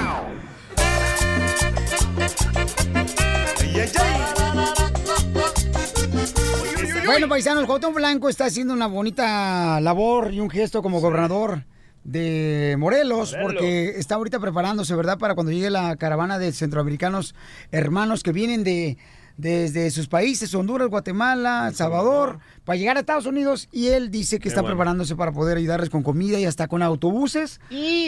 Bueno, paisanos, Cuauhtémoc Blanco está haciendo una bonita labor y un gesto como gobernador de Morelos, Morelos. porque está ahorita preparándose, ¿verdad? Para cuando llegue la caravana de centroamericanos hermanos que vienen de desde sus países, Honduras, Guatemala, El Salvador, para llegar a Estados Unidos y él dice que Qué está bueno. preparándose para poder ayudarles con comida y hasta con autobuses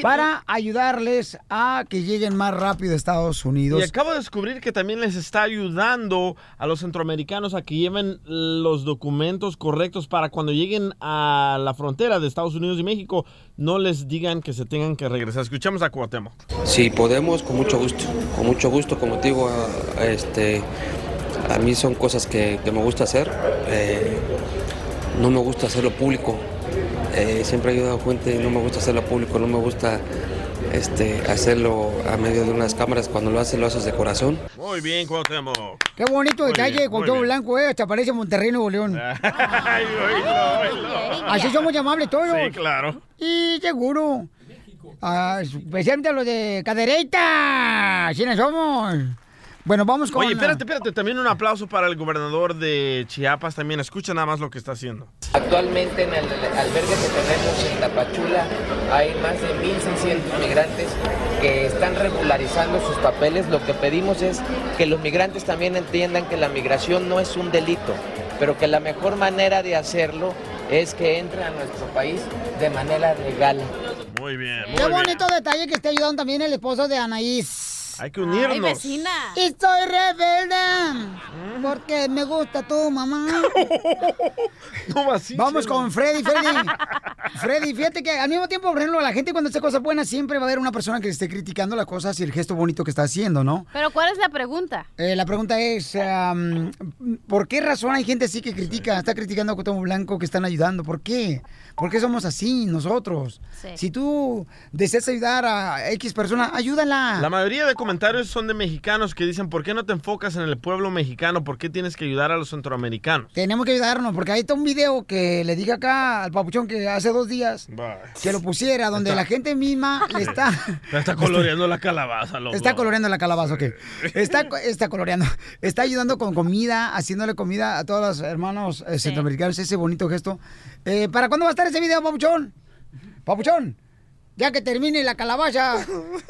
para ayudarles a que lleguen más rápido a Estados Unidos. Y acabo de descubrir que también les está ayudando a los centroamericanos a que lleven los documentos correctos para cuando lleguen a la frontera de Estados Unidos y México, no les digan que se tengan que regresar. Escuchamos a Cuauhtémoc. Si podemos, con mucho gusto. Con mucho gusto, como te digo, este, a mí son cosas que, que me gusta hacer. Eh, no me gusta hacerlo público. Eh, siempre he ayudado a gente y no me gusta hacerlo público. No me gusta este, hacerlo a medio de unas cámaras. Cuando lo haces, lo haces de corazón. Muy bien, Cuauhtémoc. Qué bonito Muy detalle bien. blanco, eh. Hasta parece Monterrey, Nuevo León. Ay, oílo, oílo. Así somos llamables todos. Sí, claro. Y seguro. Ah, especialmente los de Cadereyta. Así no somos. Bueno, vamos con. Oye, espérate, espérate. También un aplauso para el gobernador de Chiapas. También escucha nada más lo que está haciendo. Actualmente en el albergue que tenemos en Tapachula hay más de 1.600 migrantes que están regularizando sus papeles. Lo que pedimos es que los migrantes también entiendan que la migración no es un delito, pero que la mejor manera de hacerlo es que entren a nuestro país de manera legal. Muy bien, muy Qué bien. bonito detalle que esté ayudando también el esposo de Anaís. Hay que unirnos. Ay, vecina. Y soy rebelde. Porque me gusta tu mamá. No así, Vamos con Freddy, Freddy. Freddy, fíjate que al mismo tiempo, por ejemplo, la gente cuando hace cosas buenas siempre va a haber una persona que esté criticando las cosas y el gesto bonito que está haciendo, ¿no? Pero ¿cuál es la pregunta? Eh, la pregunta es, ¿por qué razón hay gente así que critica, está criticando a Cuauhtémoc Blanco que están ayudando? ¿Por qué? ¿Por qué somos así nosotros? Sí. Si tú deseas ayudar a X persona, ayúdala. La mayoría de comentarios son de mexicanos que dicen, ¿por qué no te enfocas en el pueblo mexicano? ¿Por qué tienes que ayudar a los centroamericanos? Tenemos que ayudarnos, porque ahí está un video que le dije acá al papuchón que hace dos días que lo pusiera, donde Está- la gente misma le está... Está coloreando la calabaza, loco. Está coloreando la calabaza, ok. Está, está coloreando. Está ayudando con comida, haciéndole comida a todos los hermanos eh, centroamericanos, ese bonito gesto. Eh, ¿Para cuándo va a estar ese video, Papuchón? Papuchón, ya que termine la calabaza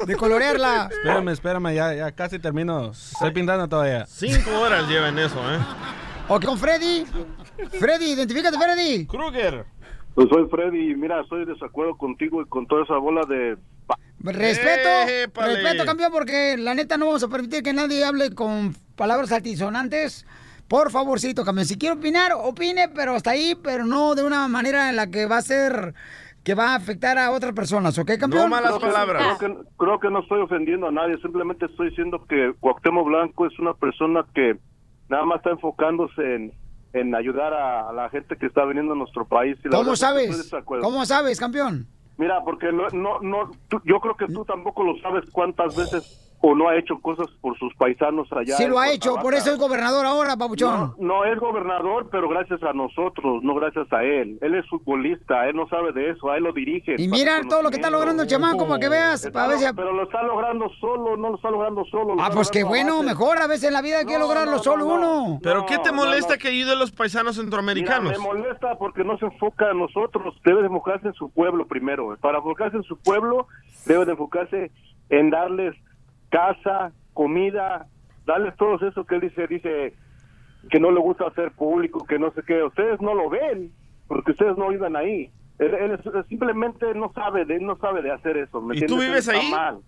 de colorearla. Espérame, espérame, ya, ya casi termino. Estoy pintando todavía. Cinco horas lleva en eso, ¿eh? Ok, con Freddy. Freddy, identifícate, Freddy. Kruger. Pues soy Freddy y mira, estoy de desacuerdo contigo y con toda esa bola de... Respeto, Épale. respeto, campeón, porque la neta no vamos a permitir que nadie hable con palabras altisonantes. Por favorcito, campeón. Si quiere opinar, opine, pero hasta ahí, pero no de una manera en la que va a ser, que va a afectar a otras personas, ¿ok, campeón? Creo que- Creo que, creo que no estoy ofendiendo a nadie, simplemente estoy diciendo que Cuauhtémoc Blanco es una persona que nada más está enfocándose en, en ayudar a, a la gente que está viniendo a nuestro país. Y la ¿Cómo verdad es que estoy de sabes? ¿Cómo sabes, campeón? Mira, porque no, no, no tú- yo creo que tú tampoco lo sabes cuántas veces o no ha hecho cosas por sus paisanos allá. Sí lo ha hecho, por eso es gobernador ahora, papuchón. No, no es gobernador, pero gracias a nosotros, no gracias a él. Él es futbolista, él no sabe de eso, a él lo dirige. Y mira todo lo que está logrando el chamaco para que veas, Está para ver lo- si... Pero lo está logrando solo, no lo está logrando solo. lo Ah, pues qué bueno, base- mejor a veces en la vida hay que lograrlo solo uno. ¿Pero qué te no, molesta no. que ayude a los paisanos centroamericanos? Mira, me molesta porque no se enfoca en nosotros. Debe de enfocarse en su pueblo primero. Para enfocarse en su pueblo, debe de enfocarse en darles casa, comida, darles todo eso que él dice, dice que no le gusta hacer público, que no sé qué. Ustedes no lo ven porque ustedes no viven ahí. Él, él simplemente no sabe de no sabe de hacer eso. ¿me ¿Y tú entiendes? vives Él está ahí? mal.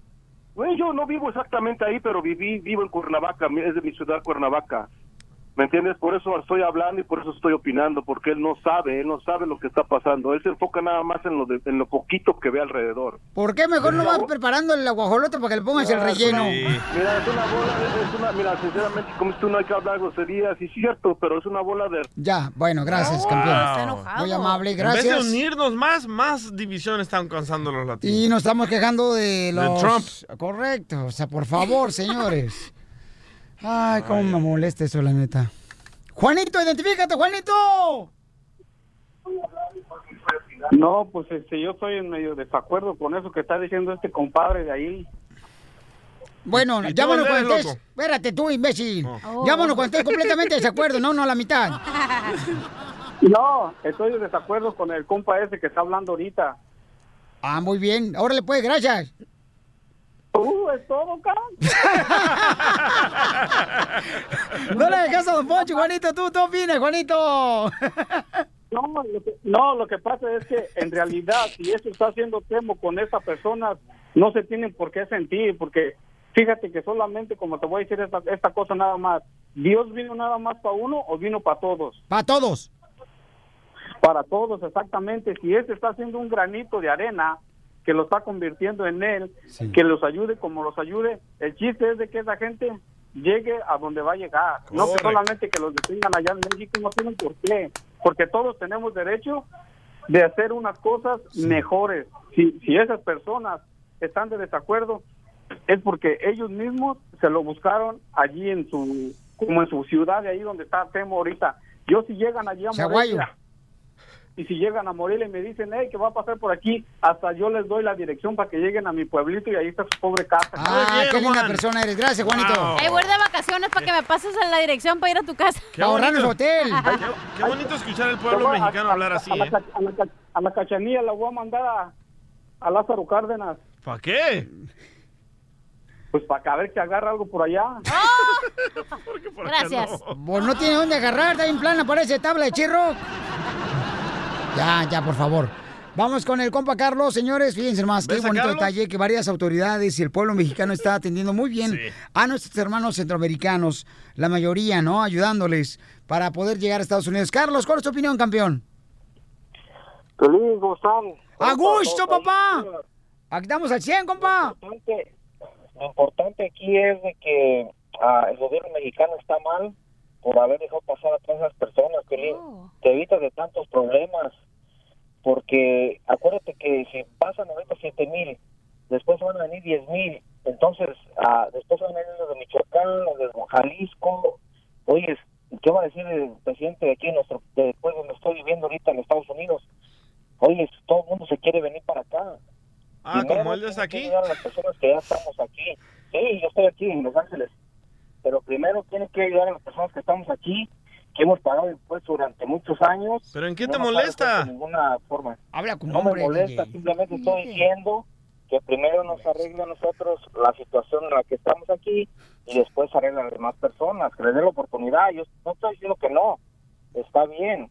Bueno, yo no vivo exactamente ahí, pero viví, vivo en Cuernavaca, es de mi ciudad Cuernavaca. ¿Me entiendes? Por eso estoy hablando y por eso estoy opinando, porque él no sabe, él no sabe lo que está pasando. Él se enfoca nada más en lo, de- en lo poquito que ve alrededor. ¿Por qué mejor no vas preparando el guajolote para que le pongas el relleno? Mira, es una bola, es una, mira, sinceramente, como tú no hay que hablar groserías, y es cierto, pero es una bola de... Ya, bueno, gracias, campeón. Muy amable, En vez de gracias. unirnos más, más división están causando los latinos. Y nos estamos quejando de los... Trump. Correcto, o sea, por favor, señores. Ay, cómo me molesta eso, la neta. Juanito, identifícate, Juanito. No, pues este, yo estoy en medio desacuerdo con eso que está diciendo este compadre de ahí. Bueno, ¿Y tú llámanos cuando estés. Espérate tú, imbécil. Oh. Llámanos cuando estés completamente de desacuerdo, no, no, a la mitad. No, estoy en desacuerdo con el compa ese que está hablando ahorita. Ah, muy bien. Órale, pues, gracias. Uh, es todo, cabrón. No le dejes a Don Poncho, Juanito, tú, tú opinas, Juanito. No, lo que, no, lo que pasa es que en realidad, si eso está haciendo temo con esa persona, no se tienen por qué sentir, porque fíjate que solamente, como te voy a decir esta, esta cosa nada más, ¿Dios vino nada más para uno o vino para todos? Para todos. Para todos, exactamente. Si ese está haciendo un granito de arena que lo está convirtiendo en él, que los ayude como los ayude, el chiste es de que esa gente llegue a donde va a llegar. No que solamente que los detengan allá en México, no tienen por qué. Porque todos tenemos derecho de hacer unas cosas mejores. Si, si esas personas están de desacuerdo, es porque ellos mismos se lo buscaron allí en su, como en su ciudad, de ahí donde está Temo ahorita. Yo si llegan allí a. Morelia, y si llegan a Morelia y me dicen, hey, que va a pasar por aquí, hasta yo les doy la dirección para que lleguen a mi pueblito y ahí está su pobre casa. Ah, qué linda persona eres. Gracias, Juanito. Ey, voy a ir de vacaciones para que me pases en la dirección para ir a tu casa. Para ahorrarnos hotel. Qué bonito escuchar al pueblo Toma, mexicano a- hablar a- así, a, la, ¿eh? a la ca- a la cachanilla la voy a mandar a, a Lázaro Cárdenas. ¿Para qué? Pues para que a ver que agarra algo por allá. Gracias. Pues no tiene dónde agarrar, está en plana, parece tabla de chirro. Ya, ya, por favor. Vamos con el compa Carlos, señores. Fíjense más, qué ¿Ves a bonito Carlos? detalle que varias autoridades y el pueblo mexicano está atendiendo muy bien a nuestros hermanos centroamericanos, la mayoría, ¿no? Ayudándoles para poder llegar a Estados Unidos. Carlos, ¿cuál es tu opinión, campeón? Feliz, ¿cómo están? ¡A gusto, papá! Aquí estamos al 100, compa. Lo importante aquí es de que ah, el gobierno mexicano está mal por haber dejado pasar a todas esas personas, Piolín. Te evitas de tantos problemas, porque acuérdate que si pasan ahorita 7 mil, después van a venir 10 mil, entonces ah, después van a venir los de Michoacán, los de Jalisco. Oye, ¿qué va a decir el presidente de aquí, en nuestro, después donde estoy viviendo ahorita en Estados Unidos? Oye, todo el mundo se quiere venir para acá. Ah, Primero como él que aquí. ayudar a las personas que ya estamos aquí. Sí, yo estoy aquí en Los Ángeles. Pero primero tiene que ayudar a las personas que estamos aquí, que hemos pagado impuestos durante muchos años. ¿Pero en qué te no molesta? De ninguna forma. Habla con No me molesta, DJ. simplemente estoy diciendo que primero nos arregle a nosotros la situación en la que estamos aquí y después arregla a las demás personas, que les dé la oportunidad. Yo no estoy diciendo que no, está bien,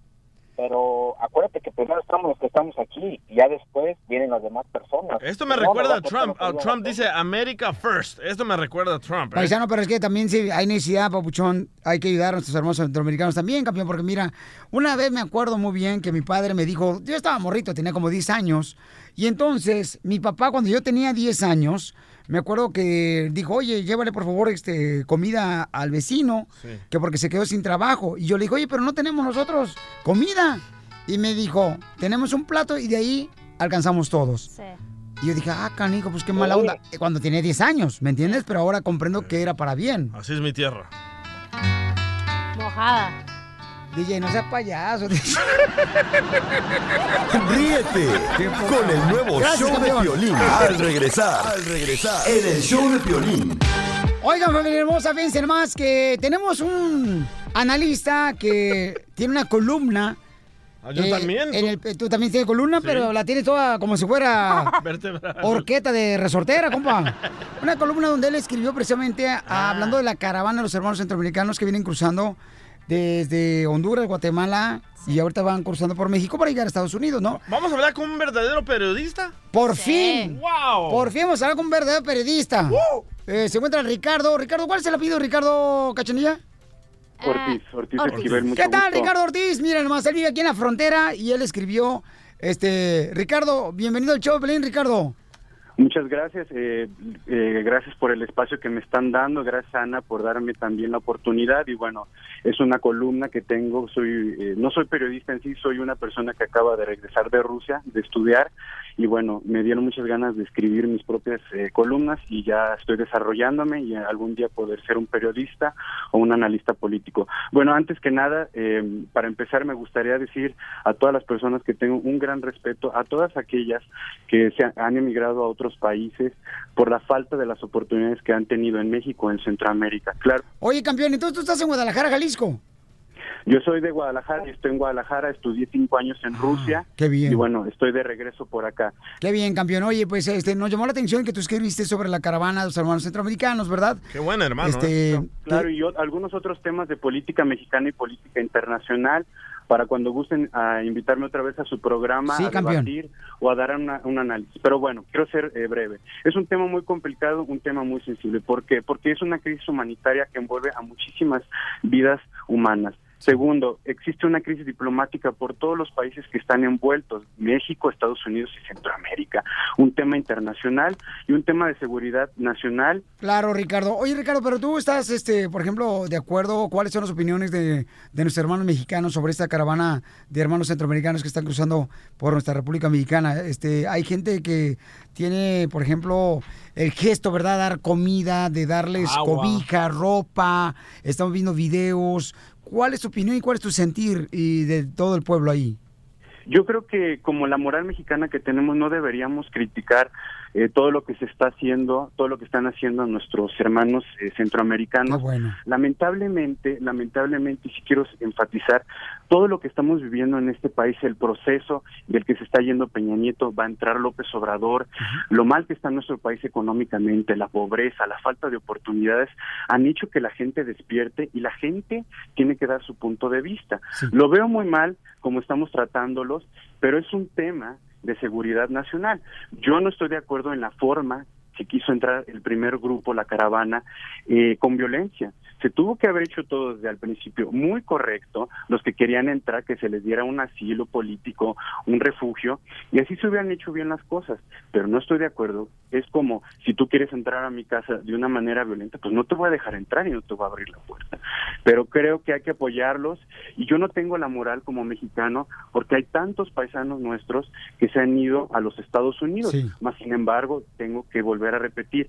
pero acuérdate que primero estamos los que estamos aquí y ya después vienen las demás personas. Esto me recuerda no, a Trump. A Trump dice America First. Esto me recuerda a Trump. ¿eh? Paisano, pero es que también si hay necesidad, papuchón, hay que ayudar a nuestros hermanos centroamericanos también, campeón, porque mira, una vez me acuerdo muy bien que mi padre me dijo, yo estaba morrito, tenía como 10 años, y entonces mi papá cuando yo tenía 10 años, me acuerdo que dijo, oye, llévale por favor este, comida al vecino, que porque se quedó sin trabajo, y yo le dije, oye, pero no tenemos nosotros comida, y me dijo, tenemos un plato y de ahí alcanzamos todos. Y yo dije, ah, canijo, pues qué mala onda. Cuando tenía 10 años, ¿me entiendes? Pero ahora comprendo que era para bien. Así es mi tierra. Mojada. DJ, no seas payaso. Ríete con el nuevo Gracias, show campeón. de Piolín. Al regresar, al regresar, en el show de Piolín. Oigan, familia hermosa, fíjense más que tenemos un analista que tiene una columna. Ah, yo también. en el- tú también tienes columna, pero la tienes toda como si fuera Vértebra. horqueta de resortera, compa. Una columna donde él escribió precisamente a- hablando de la caravana de los hermanos centroamericanos que vienen cruzando desde Honduras, Guatemala y ahorita van cruzando por México para llegar a Estados Unidos, ¿no? ¿Vamos a hablar con un verdadero periodista? Por fin. ¡Wow! Por fin vamos a hablar con un verdadero periodista. Eh, se encuentra Ricardo. Ricardo, ¿cuál es el apellido, Ricardo Cachanilla? Ortiz, Ortiz, Ortiz. Esquivel, mucho ¿Qué tal, gusto. Ricardo Ortiz? Miren, nomás él vive aquí en la frontera y él escribió, este, Ricardo, bienvenido al show, Pelín, Ricardo. Muchas gracias, eh, eh, gracias por el espacio que me están dando, gracias Ana por darme también la oportunidad y bueno, es una columna que tengo, soy eh, no soy periodista en sí, soy una persona que acaba de regresar de Rusia, de estudiar y bueno, me dieron muchas ganas de escribir mis propias eh, columnas y ya estoy desarrollándome y algún día poder ser un periodista o un analista político. Bueno, antes que nada, eh, para empezar me gustaría decir a todas las personas que tengo un gran respeto, a todas aquellas que se han- emigrado a otros países por la falta de las oportunidades que han tenido en México, en Centroamérica. Claro, Oye, campeón, entonces tú estás en Guadalajara, Jalisco. Yo soy de Guadalajara y estoy en Guadalajara, estudié cinco años en Rusia qué bien. y bueno, estoy de regreso por acá. Qué bien, campeón. Oye, pues este, nos llamó la atención que tú escribiste sobre la caravana de los hermanos centroamericanos, ¿verdad? Qué bueno, hermano. Este, ¿eh? Claro, y o- algunos otros temas de política mexicana y política internacional para cuando gusten a invitarme otra vez a su programa Sí, a campeón. debatir o a dar una- un análisis. Pero bueno, quiero ser eh, breve. Es un tema muy complicado, un tema muy sensible. ¿Por qué? Porque es una crisis humanitaria que envuelve a muchísimas vidas humanas. Segundo, existe una crisis diplomática por todos los países que están envueltos, México, Estados Unidos y Centroamérica. Un tema internacional y un tema de seguridad nacional Claro, Ricardo. Oye, Ricardo, pero tú estás, este, por ejemplo, de acuerdo, ¿cuáles son las opiniones de, de nuestros hermanos mexicanos sobre esta caravana de hermanos centroamericanos que están cruzando por nuestra República Mexicana? Este, hay gente que tiene, por ejemplo, el gesto, ¿verdad? Dar comida, de darles Agua. cobija, ropa. Estamos viendo videos. ¿Cuál es tu opinión y cuál es tu sentir y de todo el pueblo ahí? Yo creo que como la moral mexicana que tenemos no deberíamos criticar eh, todo lo que se está haciendo, todo lo que están haciendo nuestros hermanos eh, centroamericanos. bueno. Lamentablemente, lamentablemente, y si quiero enfatizar, todo lo que estamos viviendo en este país, el proceso del que se está yendo Peña Nieto, va a entrar López Obrador, lo mal que está nuestro país económicamente, la pobreza, la falta de oportunidades, han hecho que la gente despierte y la gente tiene que dar su punto de vista. Lo veo muy mal como estamos tratándolos, pero es un tema de seguridad nacional. Yo no estoy de acuerdo en la forma que quiso entrar el primer grupo, la caravana, eh, con violencia. Se tuvo que haber hecho todo desde el principio muy correcto, los que querían entrar, que se les diera un asilo político, un refugio, y así se hubieran hecho bien las cosas. Pero no estoy de acuerdo. Es como si tú quieres entrar a mi casa de una manera violenta, pues no te voy a dejar entrar y no te voy a abrir la puerta. Pero creo que hay que apoyarlos y yo no tengo la moral como mexicano porque hay tantos paisanos nuestros que se han ido a los Estados Unidos. Más sin embargo, tengo que volver a repetir,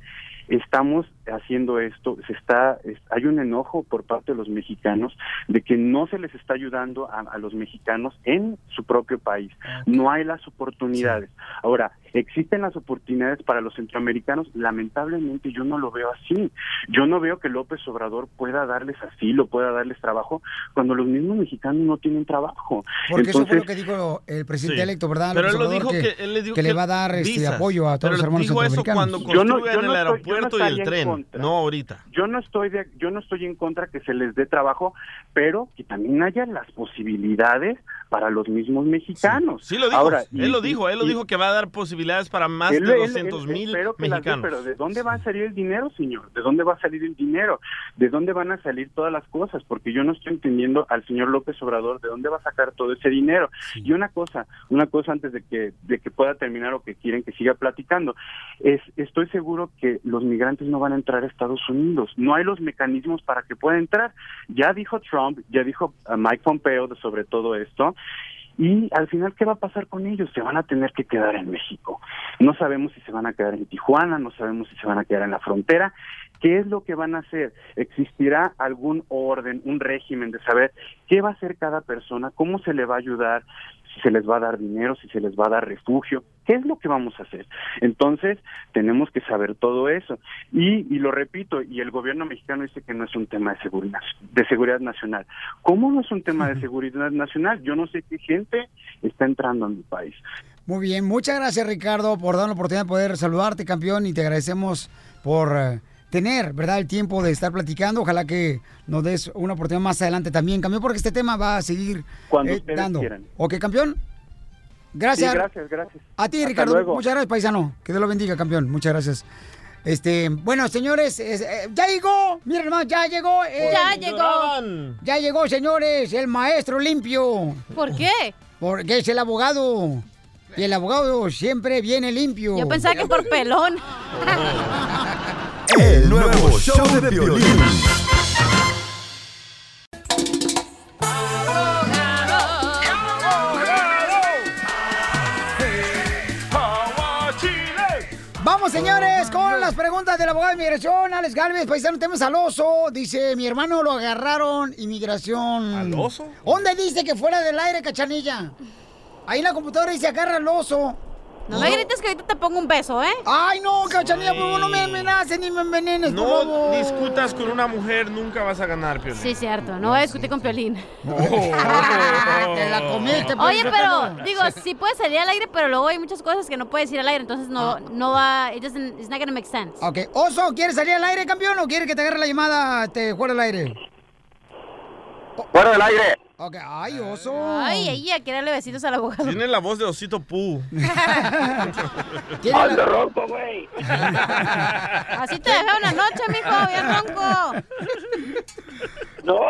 estamos haciendo esto, se está, es- hay un enojo por parte de los mexicanos de que no se les está ayudando a, a los mexicanos en su propio país. No hay las oportunidades. Ahora, existen las oportunidades para los centroamericanos, lamentablemente yo no lo veo así. Yo no veo que López Obrador pueda darles asilo, pueda darles trabajo, cuando los mismos mexicanos no tienen trabajo. Porque eso fue lo que Entonces, dijo el presidente Sí. electo, ¿verdad? Pero López él lo Obrador, dijo que- él le dijo que le va a dar este, apoyo a todos Pero los hermanos dijo eso centroamericanos. cuando Yo no- yo no el estoy- yo no y el en tren, contra. no ahorita. Yo no estoy de, yo no estoy en contra que se les dé trabajo, pero que también haya las posibilidades para los mismos mexicanos. Sí lo dijo, Ahora, y- él lo dijo, él lo dijo que va a dar posibilidades para más él- de él- 200 él- mil dé, mexicanos. pero ¿de dónde va a salir el dinero, señor? ¿De dónde va a salir el dinero? ¿De dónde van a salir todas las cosas? Porque yo no estoy entendiendo al señor López Obrador de dónde va a sacar todo ese dinero. Y una cosa, una cosa antes de que de que pueda terminar o que quieren que siga platicando, es estoy seguro que los migrantes no van a entrar a Estados Unidos. No hay los mecanismos para que puedan entrar. Ya dijo Trump, ya dijo uh, Mike Pompeo sobre todo esto Y al final, ¿qué va a pasar con ellos? Se van a tener que quedar en México. No sabemos si se van a quedar en Tijuana, no sabemos si se van a quedar en la frontera. ¿Qué es lo que van a hacer? ¿Existirá algún orden, un régimen de saber qué va a hacer cada persona, cómo se le va a ayudar, si se les va a dar dinero, si se les va a dar refugio? ¿Qué es lo que vamos a hacer? Entonces, tenemos que saber todo eso. Y, y lo repito, y el gobierno mexicano dice que no es un tema de seguridad, de seguridad nacional. ¿Cómo no es un tema de seguridad nacional? Yo no sé qué gente está entrando a mi país. Muy bien, muchas gracias Ricardo por dar la oportunidad de poder saludarte, campeón, y te agradecemos por eh, tener, ¿verdad?, el tiempo de estar platicando. Ojalá que nos des una oportunidad más adelante también, campeón, porque este tema va a seguir Cuando eh, ustedes dando. quieran. ¿Ok, campeón? Gracias. Sí, gracias, gracias. A ti, Hasta Ricardo. luego. Muchas gracias, paisano. Que Dios lo bendiga, campeón. Muchas gracias. Este, bueno, señores, es- eh, ya llegó, miren hermano, ya llegó. el- Ya llegó. Ya llegó, señores, el maestro limpio. ¿Por qué? Porque es el abogado. Y el abogado siempre viene limpio. Yo pensaba que por pelón. El nuevo show de violín. Vamos, señores, con las preguntas del abogado de inmigración, Alex Galvez, paisano, tenemos al oso. Dice, mi hermano lo agarraron, inmigración. ¿Al oso? ¿Dónde dice que fuera del aire, cachanilla? Ahí en la computadora dice, agarra al oso. No me grites que ahorita te pongo un beso, ¿eh? Ay, no, cachanilla, por favor, no me amenaces ni me envenenes, por No favor. discutas con una mujer, nunca vas a ganar, Piolín. Sí, cierto. No voy a discutir con Piolín. Te la comiste, Oye, pero, digo, sí puede salir al aire, pero luego hay muchas cosas que no puede decir al aire, entonces no, no va, it doesn't, it's not gonna make sense. Ok, oso, ¿quieres salir al aire, campeón, o quieres que te agarre la llamada te fuera del aire? Fuera del aire. Ok, ay, oso. Ay, ella quiere darle besitos al abogado. Tiene la voz de osito pu. Ando ronco, güey. Así te dejaron anoche, mijo, bien ronco. No,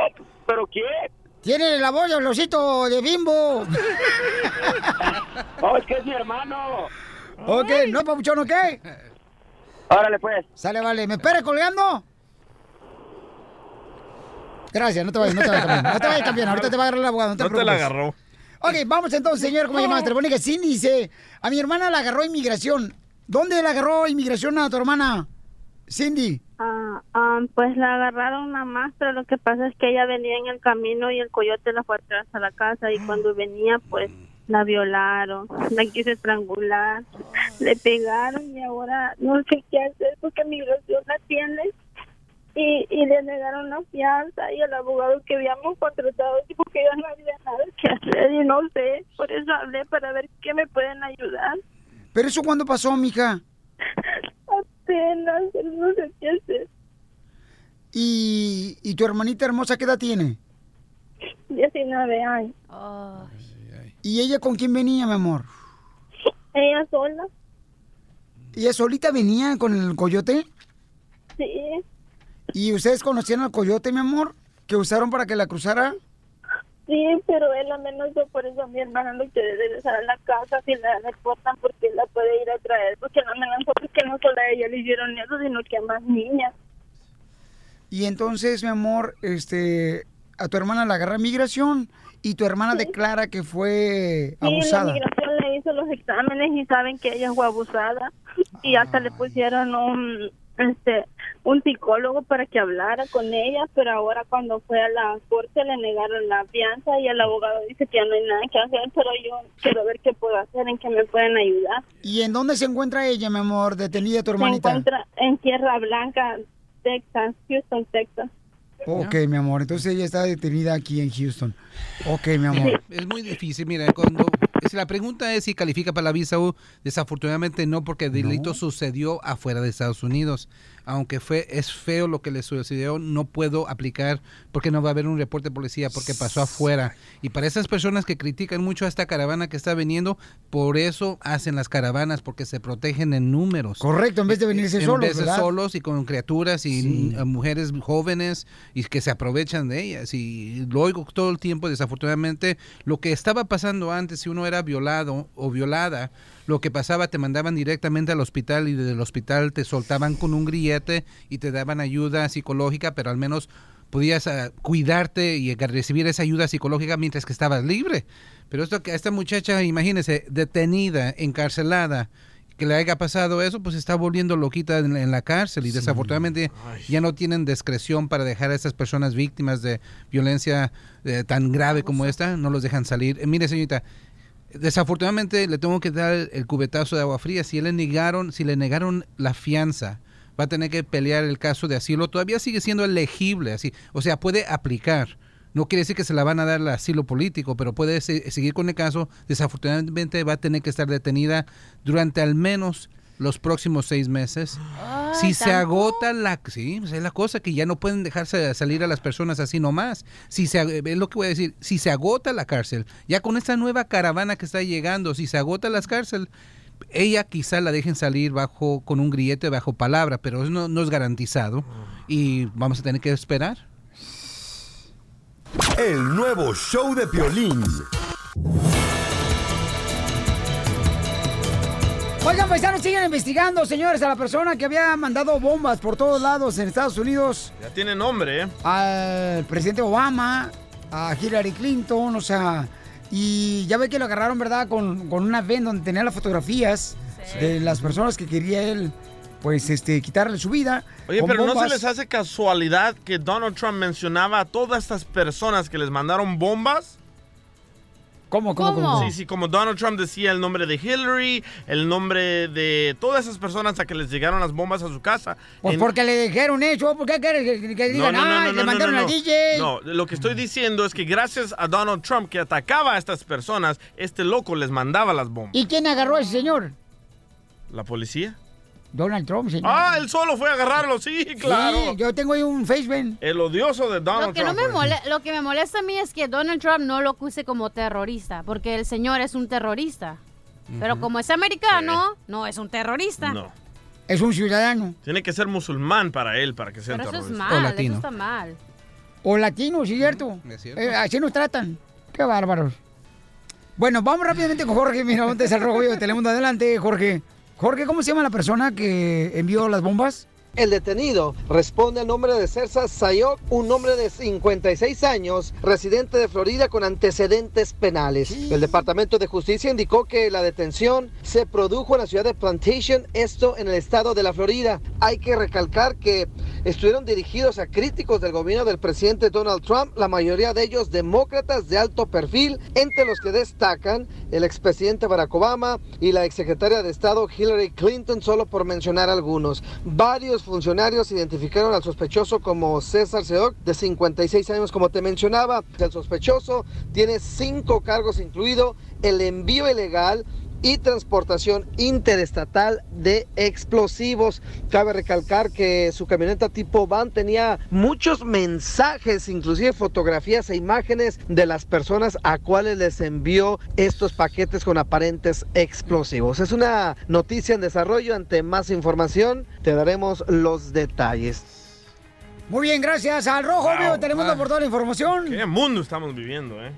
pero ¿quién? Tiene la voz del osito de bimbo. No, es que es mi hermano. ok, ¿no, papuchón, ok? Órale, pues. Sale, vale. ¿Me espera colgando? Gracias, no te vayas, no te vayas, campeón. No te vayas, campeón. Ahorita te va a agarrar el abogado, no te No te la agarró. Ok, vamos entonces, señor, ¿cómo llamas telefónica? Cindy dice, a mi hermana la agarró inmigración. ¿Dónde la agarró inmigración a tu hermana? Cindy. Ah, ah, pues la agarraron nada más, pero lo que pasa es que ella venía en el camino y el coyote la fue atrás a la casa y cuando venía pues la violaron, la quiso estrangular, le pegaron y ahora no sé qué hacer porque migración la tiene y, y le negaron la fianza y el abogado que habíamos contratado dijo que ya no había nada que hacer y no sé, por eso hablé para ver qué me pueden ayudar. ¿Pero eso cuándo pasó, mija? Apenas, no sé qué hacer. ¿Y, y tu hermanita hermosa qué edad tiene? 19 años. ¿Y ella con quién venía, mi amor? Ella sola. ¿Y ella solita venía con el coyote? Sí. ¿Y ustedes conocían al coyote, mi amor? ¿Que usaron para que la cruzara? Sí, pero él amenazó, por eso mi hermana no quiere regresar a la casa si la reportan porque la puede ir a traer, porque la amenazó porque no solo a ella le hicieron eso, sino que a más niñas. Y entonces, mi amor, este, a tu hermana la agarra migración y tu hermana declara que fue Sí, la abusada. migración le hizo los exámenes y saben que ella fue abusada y hasta le pusieron un este un psicólogo para que hablara con ella, pero ahora cuando fue a la corte le negaron la fianza y el abogado dice que ya no hay nada que hacer, pero yo quiero ver qué puedo hacer, en qué me pueden ayudar. ¿Y en dónde se encuentra ella, mi amor, detenida tu Se hermanita? encuentra en Tierra Blanca, Texas, Houston, Texas. Ok, mi amor, entonces ella está detenida aquí en Houston. Ok, mi amor. Es muy difícil, mira, cuando si la pregunta es si califica para la visa U, desafortunadamente no, porque el delito sucedió afuera de Estados Unidos. Aunque fue es feo lo que le sucedió, no puedo aplicar porque no va a haber un reporte de policía porque pasó afuera. Y para esas personas que critican mucho a esta caravana que está viniendo, por eso hacen las caravanas porque se protegen en números. Correcto, en vez de venirse en solos, vez de solos y con criaturas y eh, mujeres jóvenes y que se aprovechan de ellas y lo oigo todo el tiempo desafortunadamente lo que estaba pasando antes si uno era violado o violada lo que pasaba te mandaban directamente al hospital y desde el hospital te soltaban con un grillete y te daban ayuda psicológica pero al menos podías ah, cuidarte y recibir esa ayuda psicológica mientras que estabas libre. Pero esto que esta muchacha, imagínese, detenida, encarcelada, que le haya pasado eso, pues está volviendo loquita en, en la cárcel y desafortunadamente ya no tienen discreción para dejar a estas personas víctimas de violencia eh, tan grave como esta, no los dejan salir. Eh, mire, señorita, desafortunadamente le tengo que dar el cubetazo de agua fría. Si le negaron, si le negaron la fianza, va a tener que pelear el caso de asilo. Todavía sigue siendo elegible, así, o sea, puede aplicar. No quiere decir que se la van a dar el asilo político, pero puede se- seguir con el caso. Desafortunadamente va a tener que estar detenida durante al menos los próximos seis meses. si se agota la... Sí, pues es la cosa que ya no pueden dejarse salir a las personas así nomás. Si se, es lo que voy a decir, si se agota la cárcel, ya con esta nueva caravana que está llegando, si se agota la cárcel, ella quizá la dejen salir bajo con un grillete bajo palabra, pero eso no, no es garantizado y vamos a tener que esperar. El nuevo show de Piolín. Oigan, paisanos, siguen investigando, señores, a la persona que había mandado bombas por todos lados en Estados Unidos Ya tiene nombre, ¿eh? al presidente Obama, a Hillary Clinton, o sea, y ya ve que lo agarraron, ¿verdad? Con, con una ven donde tenía las fotografías de las personas que quería él, pues, este, quitarle su vida. Oye, pero ¿no se les hace casualidad que Donald Trump mencionaba a todas estas personas que les mandaron bombas? ¿Cómo, cómo, ¿Cómo? cómo? Sí, sí, como Donald Trump decía el nombre de Hillary, el nombre de todas esas personas a que les llegaron las bombas a su casa. Pues En- porque le dijeron eso, ¿por qué quieres que, que digan, ah, le mandaron no, al no. DJ? No, lo que estoy diciendo es que gracias a Donald Trump que atacaba a estas personas, este loco les mandaba las bombas. ¿Y quién agarró a ese señor? ¿La policía? Donald Trump, señor. Ah, él solo fue a agarrarlo, sí, claro. Sí, yo tengo ahí un Facebook. El odioso de Donald Lo que, no Trump. me mole- lo que me molesta a mí es que Donald Trump no lo acuse como terrorista, porque el señor es un terrorista. Pero como es americano, no es un terrorista. No. Es un ciudadano. Tiene que ser musulmán para él, para que sea Pero eso es terrorista. mal, eso está mal. O latino, ¿sí cierto? Es cierto. Eh, así nos tratan. Qué bárbaros. Bueno, vamos rápidamente con Jorge Miramontes, el rojo vivo de Telemundo. Adelante, Jorge. Jorge, ¿cómo se llama la persona que envió las bombas? El detenido responde al nombre de Cersa Sayok, un hombre de 56 años, residente de Florida con antecedentes penales. El Departamento de Justicia indicó que la detención se produjo en la ciudad de Plantation, esto en el estado de la Florida. Hay que recalcar que estuvieron dirigidos a críticos del gobierno del presidente Donald Trump, la mayoría de ellos demócratas de alto perfil, entre los que destacan el expresidente Barack Obama y la exsecretaria de Estado Hillary Clinton, solo por mencionar algunos. Varios funcionarios identificaron al sospechoso como César Seoc, de 56 años, como te mencionaba. El sospechoso tiene cinco cargos, incluido el envío ilegal y transportación interestatal de explosivos. Cabe recalcar que su camioneta tipo van tenía muchos mensajes, inclusive fotografías e imágenes de las personas a cuales les envió estos paquetes con aparentes explosivos. Es una noticia en desarrollo. Ante más información te daremos los detalles. Muy bien, gracias al rojo Wow. vivo Ah. por toda la información. ¿Qué mundo estamos viviendo, eh?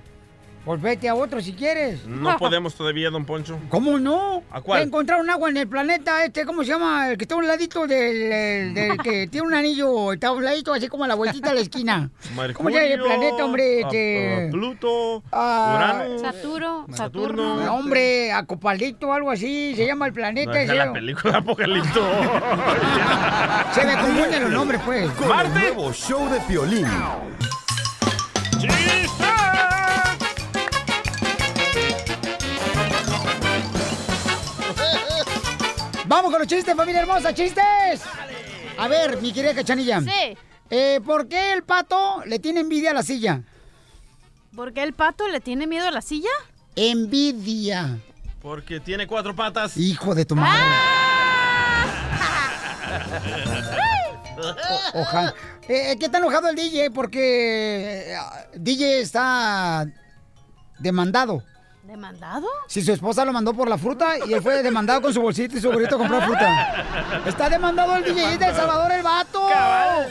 Pues vete a otro si quieres. No podemos todavía, don Poncho. ¿Cómo no? ¿A cuál? Encontraron agua en el planeta este, ¿cómo se llama? El que está a un ladito del, el- del que tiene un anillo, está a un ladito así como a la vueltita de la esquina. ¿Cómo se llama el planeta, hombre? a- Este... a Pluto, Ah, Urano. Saturo, Saturno. No, hombre, Acopaldito, algo así, se llama el planeta. No, es la película Apocalipto. Se me confunden los nombres, pues. Con el nuevo show de Piolín. Vamos con los chistes, familia hermosa, chistes. A ver, mi querida Cachanilla. Sí. Eh, ¿Por qué el pato le tiene envidia a la silla? ¿Por qué el pato le tiene miedo a la silla? Envidia. Porque tiene cuatro patas. Hijo de tu madre. Ojalá. Eh, ¿Qué está enojado el DJ? Porque eh, DJ está demandado. ¿Demandado? Si su esposa lo mandó por la fruta y él fue demandado con su bolsita y su gorrito a comprar fruta. Está demandado el DJ de El Salvador, el vato.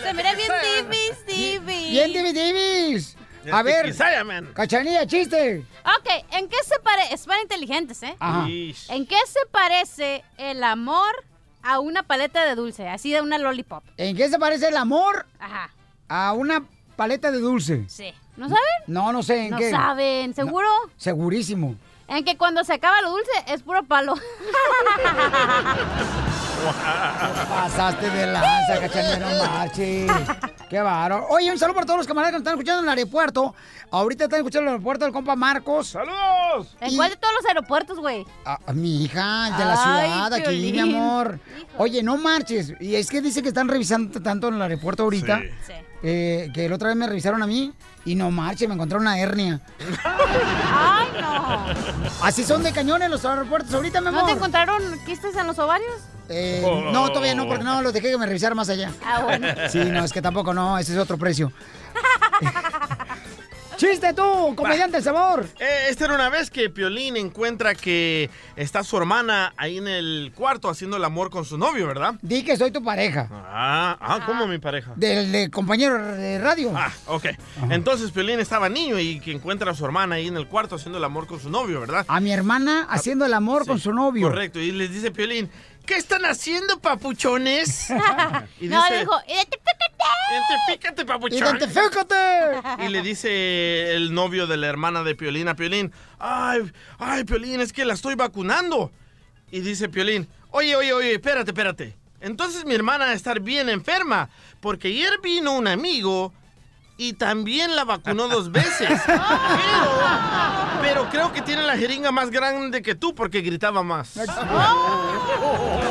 Se mira bien divis, divis. Bien, Divis, Divis. A ver, Tiquisaya, man. Cachanilla, chiste. Ok, ¿en qué se parece? Es para inteligentes, ¿eh? Ajá. ¿En qué se parece el amor a una paleta de dulce? Así de una lollipop. ¿En qué se parece el amor Ajá. a una paleta de dulce? Sí. ¿No saben? No, no sé en No qué. saben, ¿seguro? Segurísimo. En que cuando se acaba lo dulce es puro palo. Pasaste de lanza, cachanilla, no marches. Qué bárbaro. Oye, un saludo para todos los camaradas que nos están escuchando en el aeropuerto. Ahorita están escuchando en el aeropuerto el compa Marcos. ¡Saludos! ¿En cuál de todos los aeropuertos, güey? A, a mi hija, de la Ay, ciudad, aquí, mi amor. Oye, no marches. Y es que dice que están revisando tanto en el aeropuerto ahorita. Sí. eh, que la otra vez me revisaron a mí y no marches, me encontraron una hernia. Ay, no. Así son de cañones los aeropuertos ahorita, mi amor. ¿No te encontraron quistes en los ovarios? Eh, no, todavía no, porque no los dejé que me revisaran más allá. Ah, bueno. Sí, no, es que tampoco no, ese es otro precio. ¡Chiste tú, comediante del sabor! Eh, esta era una vez que Piolín encuentra que está su hermana ahí en el cuarto haciendo el amor con su novio, ¿verdad? Di que soy tu pareja. Ah, ah ¿cómo mi pareja? Del de compañero de radio. Ah, ok. Entonces Piolín estaba niño y que encuentra a su hermana ahí en el cuarto haciendo el amor con su novio, ¿verdad? A mi hermana haciendo el amor con su novio. Correcto, y les dice Piolín, ¿qué están haciendo, papuchones? y no, dice, dijo, identifícate. Identifícate, papuchón. ¡Identifícate! Y le dice el novio de la hermana de Piolín a Piolín, ay, ay, Piolín, es que la estoy vacunando. Y dice Piolín, oye, oye, oye, espérate, espérate. Entonces mi hermana va a estar bien enferma, porque ayer vino un amigo y también la vacunó dos veces. Pero, pero creo que tiene la jeringa más grande que tú porque gritaba más.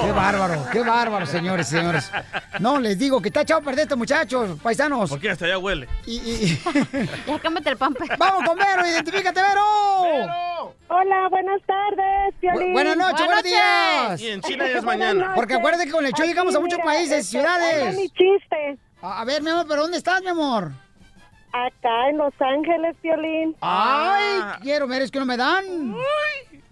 ¡Qué bárbaro, qué bárbaro, señores y señores! No, les digo que está echado a perder estos muchachos, paisanos. Porque hasta allá huele. Y, y- Ya el pamper. ¡Vamos con Vero! ¡Identifícate, Vero! Hola, buenas tardes, Bu- buenas noches, buenos días. Y en China ya es Buenas mañana. Porque acuérdate que con el show Aquí, llegamos a muchos mira, países, este, ciudades. va mi chiste. A, a ver, mi amor, ¿pero dónde estás, mi amor? Acá en Los Ángeles, Piolín. ¡Ay! Quiero ver, es que no me dan.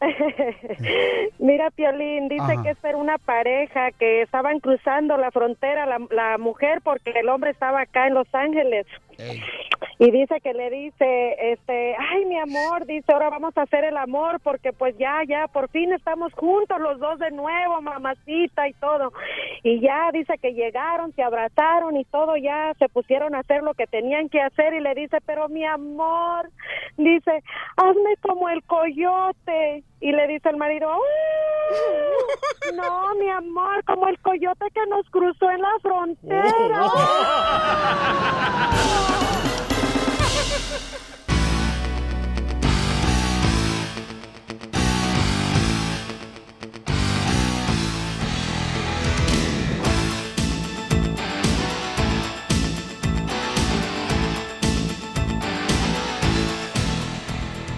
Mira, Piolín, dice Ajá. que es una pareja que estaban cruzando la frontera, la, la mujer, porque el hombre estaba acá en Los Ángeles. Y dice que le dice, este, ay, mi amor, dice, ahora vamos a hacer el amor porque pues ya, ya, por fin estamos juntos los dos de nuevo, mamacita y todo. Y ya dice que llegaron, se abrazaron y todo, ya se pusieron a hacer lo que tenían que hacer y le dice, pero mi amor, dice, hazme como el coyote. Y le dice el marido, "Uh, no, mi amor, como el coyote que nos cruzó en la frontera.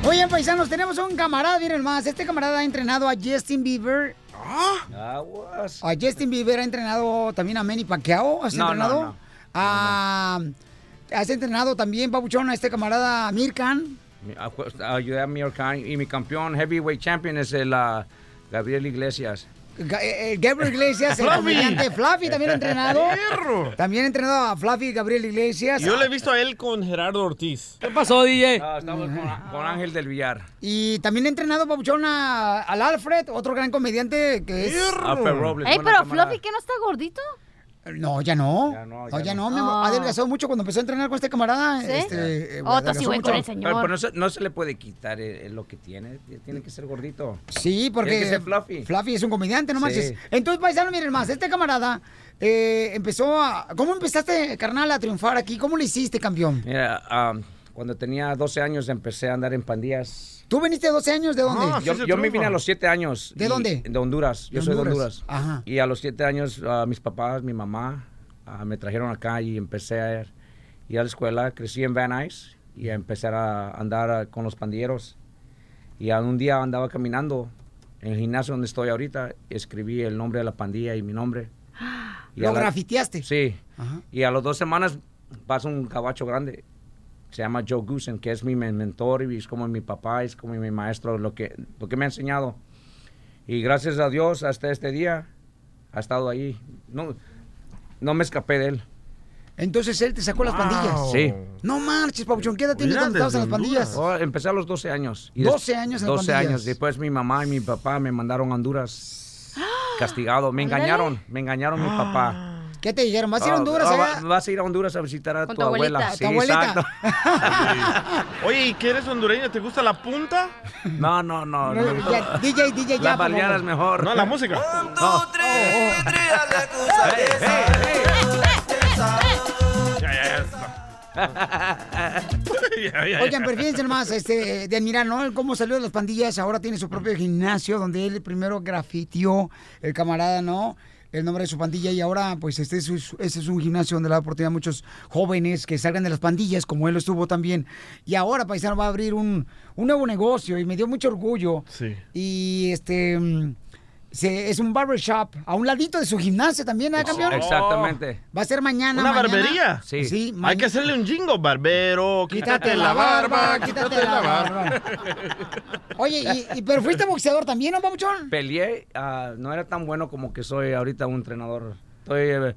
Oye, paisanos, tenemos un camarada, miren más. Este camarada ha entrenado a Justin Bieber. A Justin Bieber ha entrenado también a Manny Pacquiao. ¿Has No, no, entrenado? no. A- Has entrenado también, Pabuchón, a este camarada Mirkan. Ayudé a mi Orcan y mi campeón heavyweight champion es el ah, Gabriel Iglesias. Eh, eh, Gabriel Iglesias, el comediante Fluffy también ha entrenado. También ha entrenado a Fluffy Gabriel Iglesias. Yo le he visto a él con Gerardo Ortiz. ¿Qué pasó, DJ? Ah, estamos con, con Ángel del Villar. Y también ha entrenado, Pabuchón, a- al Alfred, otro gran comediante que es... Alfred Robles, Ey, pero camarada. Fluffy, ¿que no está gordito? No, ya no. Ya no, No, ya ya no, no. mi amor. Ah. adelgazó mucho cuando empezó a entrenar con este camarada. ¿Sí? Este, eh, mucho. con el señor. Pero, pero no, se, no se le puede quitar eh, lo que tiene. Tiene que ser gordito. Sí, porque Tiene que ser Fluffy. Fluffy es un comediante, no Sí. manches. Entonces, paisano, miren más, este camarada eh, empezó a... ¿Cómo empezaste, carnal, a triunfar aquí? ¿Cómo lo hiciste, campeón? Mira, ah, cuando tenía 12 años empecé a andar en pandillas. ¿Tú viniste a 12 años de dónde? Ah, yo yo me vine a los 7 años. ¿De y- dónde? De Honduras. Yo De soy de Honduras. Honduras. Ajá. Y a los 7 años ah, mis papás, mi mamá ah, me trajeron acá y empecé a ir a la escuela. Crecí en Van Nuys y empecé a andar ah, con los pandilleros. Y a un día andaba caminando en el gimnasio donde estoy ahorita. Escribí el nombre de la pandilla y mi nombre. Y ¿Lo a la- grafiteaste? Sí. Ajá. Y a las dos semanas pasa un cabacho grande. Se llama Joe Goosen, que es mi men- mentor y es como mi papá, es como mi maestro, lo que, lo que me ha enseñado. Y gracias a Dios, hasta este día, ha estado ahí. No, no me escapé de él. Entonces él te sacó las pandillas. Sí. No marches, Pabuchón. ¿Qué edad tienes cuando estabas en las pandillas? Oh, empecé a los 12 años. des- 12 años en las 12 pandillas. años. Después mi mamá y mi papá me mandaron a Honduras castigado. Me Ándale. engañaron, me engañaron mi papá. ¿Qué te dijeron? ¿Vas a ir a Honduras allá? va- vas a ir a Honduras a visitar a tu, tu abuela. abuelita. Sí, ¿Tu abuelita? exacto. Oye, ¿y qué eres hondureño? ¿Te gusta la punta? No, no, no. No, no. ya, DJ, DJ, ya, Las por baleadas favor. mejor. No, la música. Oh, Ya, ya, Oigan, pero fíjense nomás, este, de admirar, ¿no? Cómo salió de las pandillas, ahora tiene su propio gimnasio donde él primero grafitió el camarada, ¿no? El nombre de su pandilla y ahora, pues, este es, es un gimnasio donde le da oportunidad a muchos jóvenes que salgan de las pandillas, como él lo estuvo también. Y ahora, paisano, va a abrir un, un nuevo negocio y me dio mucho orgullo. Sí. Y este mm, se- es un barbershop a un ladito de su gimnasio también, ¿eh, campeón? Exactamente. Va a ser mañana. ¿Una mañana. barbería? Sí. Sí, Hay que hacerle un jingo, barbero. Quítate la barba, quítate la barba. Oye, y, y- pero fuiste boxeador también, ¿no, Papuchón? Peleé, ah, no era tan bueno como que soy ahorita un entrenador. Estoy, eh,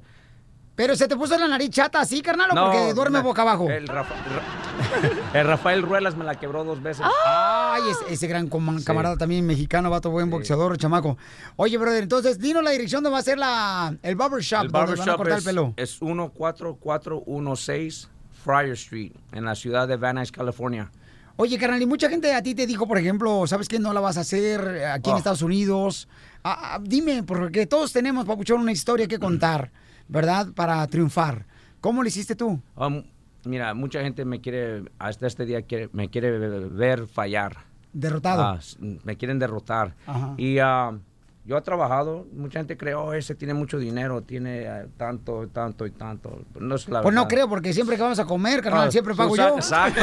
Pero se te puso la nariz chata así, carnal, o no, porque duerme la- boca abajo. El, Rafa- Ra- el Rafael Ruelas me la quebró dos veces. Ay, ese, ese gran camarada también mexicano, vato buen boxeador, chamaco. Oye, brother, entonces dinos la dirección donde va a ser la, el barbershop, El barbershop cortar es, el pelo. es 14416 Friar Street, en la ciudad de Van Nuys, California. Oye, carnal, y mucha gente a ti te dijo, por ejemplo, ¿sabes qué? No la vas a hacer aquí en Oh. Estados Unidos. Ah, ah, dime, porque todos tenemos, Papuchón, una historia que contar, ¿verdad? Para triunfar. ¿Cómo lo hiciste tú? Um, mira, mucha gente me quiere, hasta este día quiere, me quiere ver fallar. Derrotado. S- me quieren derrotar. Ajá. Y ah, yo he trabajado, mucha gente cree, oh, ese tiene mucho dinero, tiene eh, tanto, tanto y tanto. Pero No es la Pues no verdad. creo, porque siempre que vamos a comer, carnal, Ah, siempre pago yo. Exacto,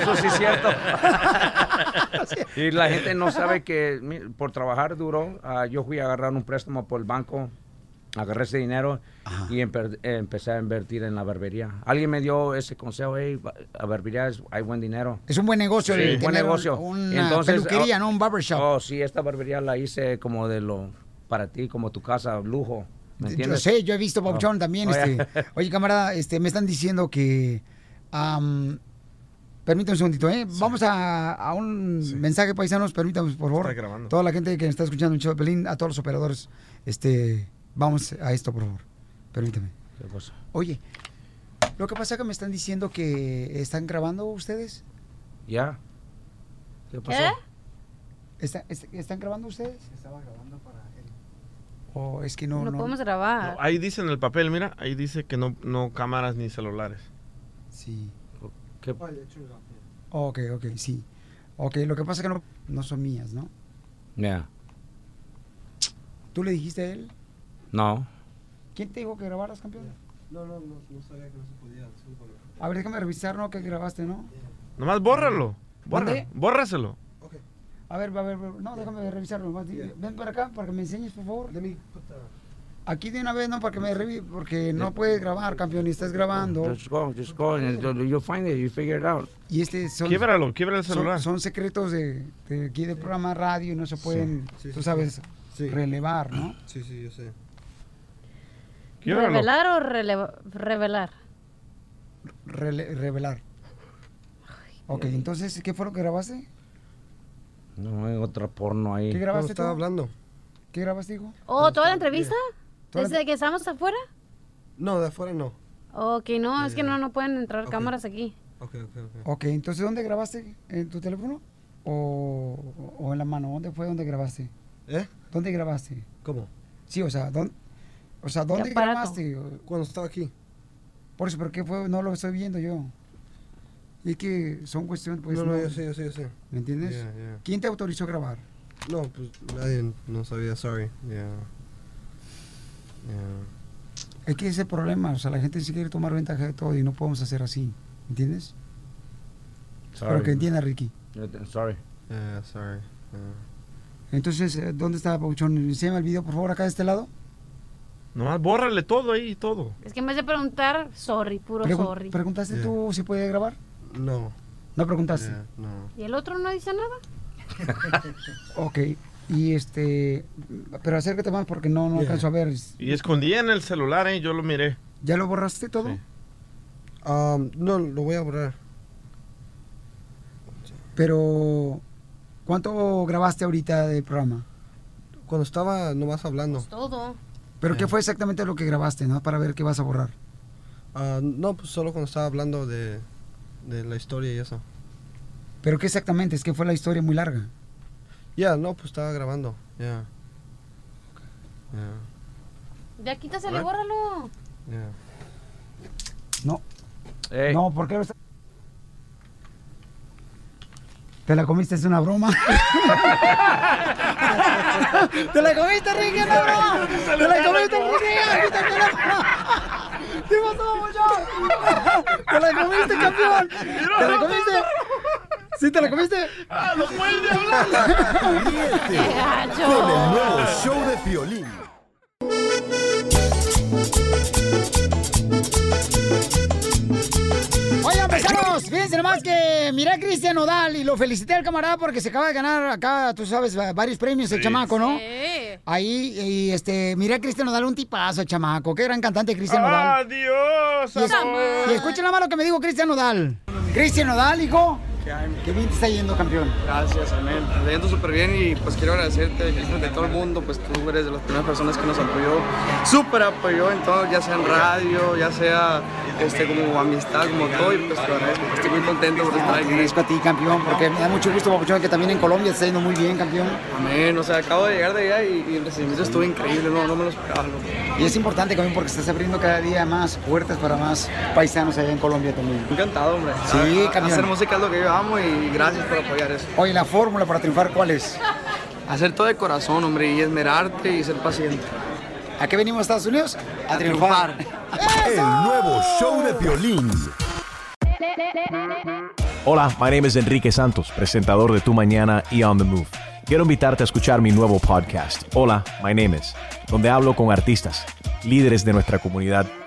eso sí es cierto. y la gente no sabe que por trabajar duro, yo fui a agarrar un préstamo por el banco, agarré ese dinero y empe- empecé a invertir en la barbería. Alguien me dio ese consejo, hey, la barbería es- hay buen dinero. Es un buen negocio, Sí, el buen negocio. una peluquería, ¿no? Un barbershop. Oh, sí, esta barbería la hice como de lo, para ti, como tu casa, lujo. ¿Me Yo entiendes? sé, yo he visto Papuchón Oh. también. Oh, este. Oye, camarada, este, me están diciendo que. am, permítame un segundito, ¿eh? Vamos a, a un mensaje, paisanos. Permítame, por favor. Está grabando. Toda la gente que está escuchando el show de Pelín, a todos los operadores, este, vamos a esto, por favor. Permítame. ¿Qué cosa? Oye, lo que pasa es que me están diciendo que están grabando ustedes. ¿Ya? ¿Qué pasó? ¿Qué? ¿Está- est- ¿Están grabando ustedes? Estaba grabando para él. O es que no. No, podemos grabar. Ahí dice en el papel, mira, ahí dice que no, no cámaras ni celulares. Sí. ¿Qué? Ok, ok, sí. Ok, lo que pasa es que no, no son mías, ¿no? Ya. ¿Tú le dijiste a él? No. ¿Quién te dijo que grabaras, campeón? No, no, no, no sabía que no se podía. discúlpame. A ver, déjame revisar, ¿no? Que grabaste, ¿no? Nomás bórralo. Bórraselo. A ver, a ver, a ver, no, déjame revisarlo. nomás. Ven para acá para que me enseñes, por favor. Aquí de una vez, no, para que me revise, porque no puedes grabar, campeón, y estás grabando. Just go, just go, and you'll find it, you figure it out. Y este son... Quiebralo, quiebra el celular. Son, secretos de, de aquí del programa radio y no se pueden, Sí, sí, tú sí. sabes, Sí. relevar, ¿no? Sí, sí, yo sé. ¿Revelar o revelar? Rele- revelar. Ok, entonces, ¿qué fue lo que grabaste? No hay otra porno ahí. ¿Qué grabaste estaba tú? hablando? ¿Qué grabaste, hijo? ¿Oh, toda la entrevista? Toda la- ¿Desde que estamos afuera? No, de afuera no. Ok, no, es que no, no pueden entrar cámaras aquí. Ok, ok, ok. Ok, entonces, ¿dónde grabaste? ¿En tu teléfono? ¿O, o en la mano? ¿Dónde fue donde grabaste? ¿Eh? ¿Dónde grabaste? ¿Cómo? Sí, o sea, ¿dónde, o sea, ¿dónde aparato? grabaste? Cuando estaba aquí. Por eso, ¿pero qué fue? No lo estoy viendo yo. Y es que son cuestiones, pues... no, no, yo sé, yo sé, yo sé. ¿Me entiendes? Yeah, yeah. ¿Quién te autorizó a grabar? No, pues nadie no sabía, sorry. Yeah. Yeah. Es que ese es el problema, o sea, la gente sí quiere tomar ventaja de todo y no podemos hacer así, ¿entiendes? Sorry. Pero que entienda, Ricky. Sorry. Yeah, sorry. Yeah. Entonces, eh, ¿dónde está Pauchón? Enséñame el video, por favor, acá de este lado. Nomás bórrale todo ahí, todo. Es que en vez de preguntar, sorry, puro Pregun- sorry. ¿Preguntaste tú si puede grabar? No. ¿No preguntaste? Yeah, no. ¿Y el otro no dice nada? Ok, y este... Pero acércate más porque no, no Yeah. alcanzo a ver. Y escondía en el celular, ¿eh? Yo lo miré. ¿Ya lo borraste todo? Um, no, lo voy a borrar. Pero, ¿cuánto grabaste ahorita del programa? Cuando estaba nomás hablando. Todo. ¿Pero qué fue exactamente lo que grabaste, no? Para ver qué vas a borrar. Ah, no, pues solo cuando estaba hablando de, de la historia y eso. ¿Pero qué exactamente? Es que fue la historia muy larga. Ya, no, pues estaba grabando. Ya. Ya. Ya quítaselo y Right. bórralo. Ya. No. No, ¿por qué? lo está- ¿Te la comiste? Es una broma. ¿Te la comiste, Ricky? Es una broma. ¿Te la comiste, Ricky? Quítate la- ¿Qué pasó, muchacho? ¿Te la comiste, campeón? ¿Te la comiste? ¿Sí te la comiste? ¡Ah, no puede hablar! Con el nuevo show de Piolín. Fíjense nomás que miré a Cristian Nodal y lo felicité al camarada porque se acaba de ganar acá, tú sabes, va- varios premios el chamaco, ¿no? Sí. Ahí, y este, miré a Cristian Nodal, un tipazo el chamaco, qué gran cantante Cristian Nodal. ¡Adiós, Y, es- y escuchen más lo que me dijo Cristian Nodal. Cristian Nodal, hijo, qué bien te está yendo, campeón. Gracias, amén. Me yendo súper bien y pues quiero agradecerte de todo el mundo, pues tú eres de las primeras personas que nos apoyó, súper apoyó en todo, ya sea en radio, ya sea este, como amistad, como todo, y pues te agradezco, estoy muy contento por estar Te aquí. agradezco a ti, campeón, porque me da mucho gusto, papuchón, que también en Colombia te está yendo muy bien, campeón. Amén, o sea, acabo de llegar de allá y, y el recibimiento estuvo increíble, no, no me lo esperaba. loco. Y es importante, campeón, porque estás abriendo cada día más puertas para más paisanos allá en Colombia también. Encantado, hombre. Sí, campeón. Hacer música es lo que yo amo y gracias por apoyar eso. Oye, la fórmula para triunfar, ¿cuál es? Hacer todo de corazón, hombre, y esmerarte y ser paciente. ¿A qué venimos a Estados Unidos? A, triunfar. El nuevo show de Piolín. Hola, my name is Enrique Santos, presentador de Tu Mañana y On the Move. Quiero invitarte a escuchar mi nuevo podcast, Hola, my name is, donde hablo con artistas, líderes de nuestra comunidad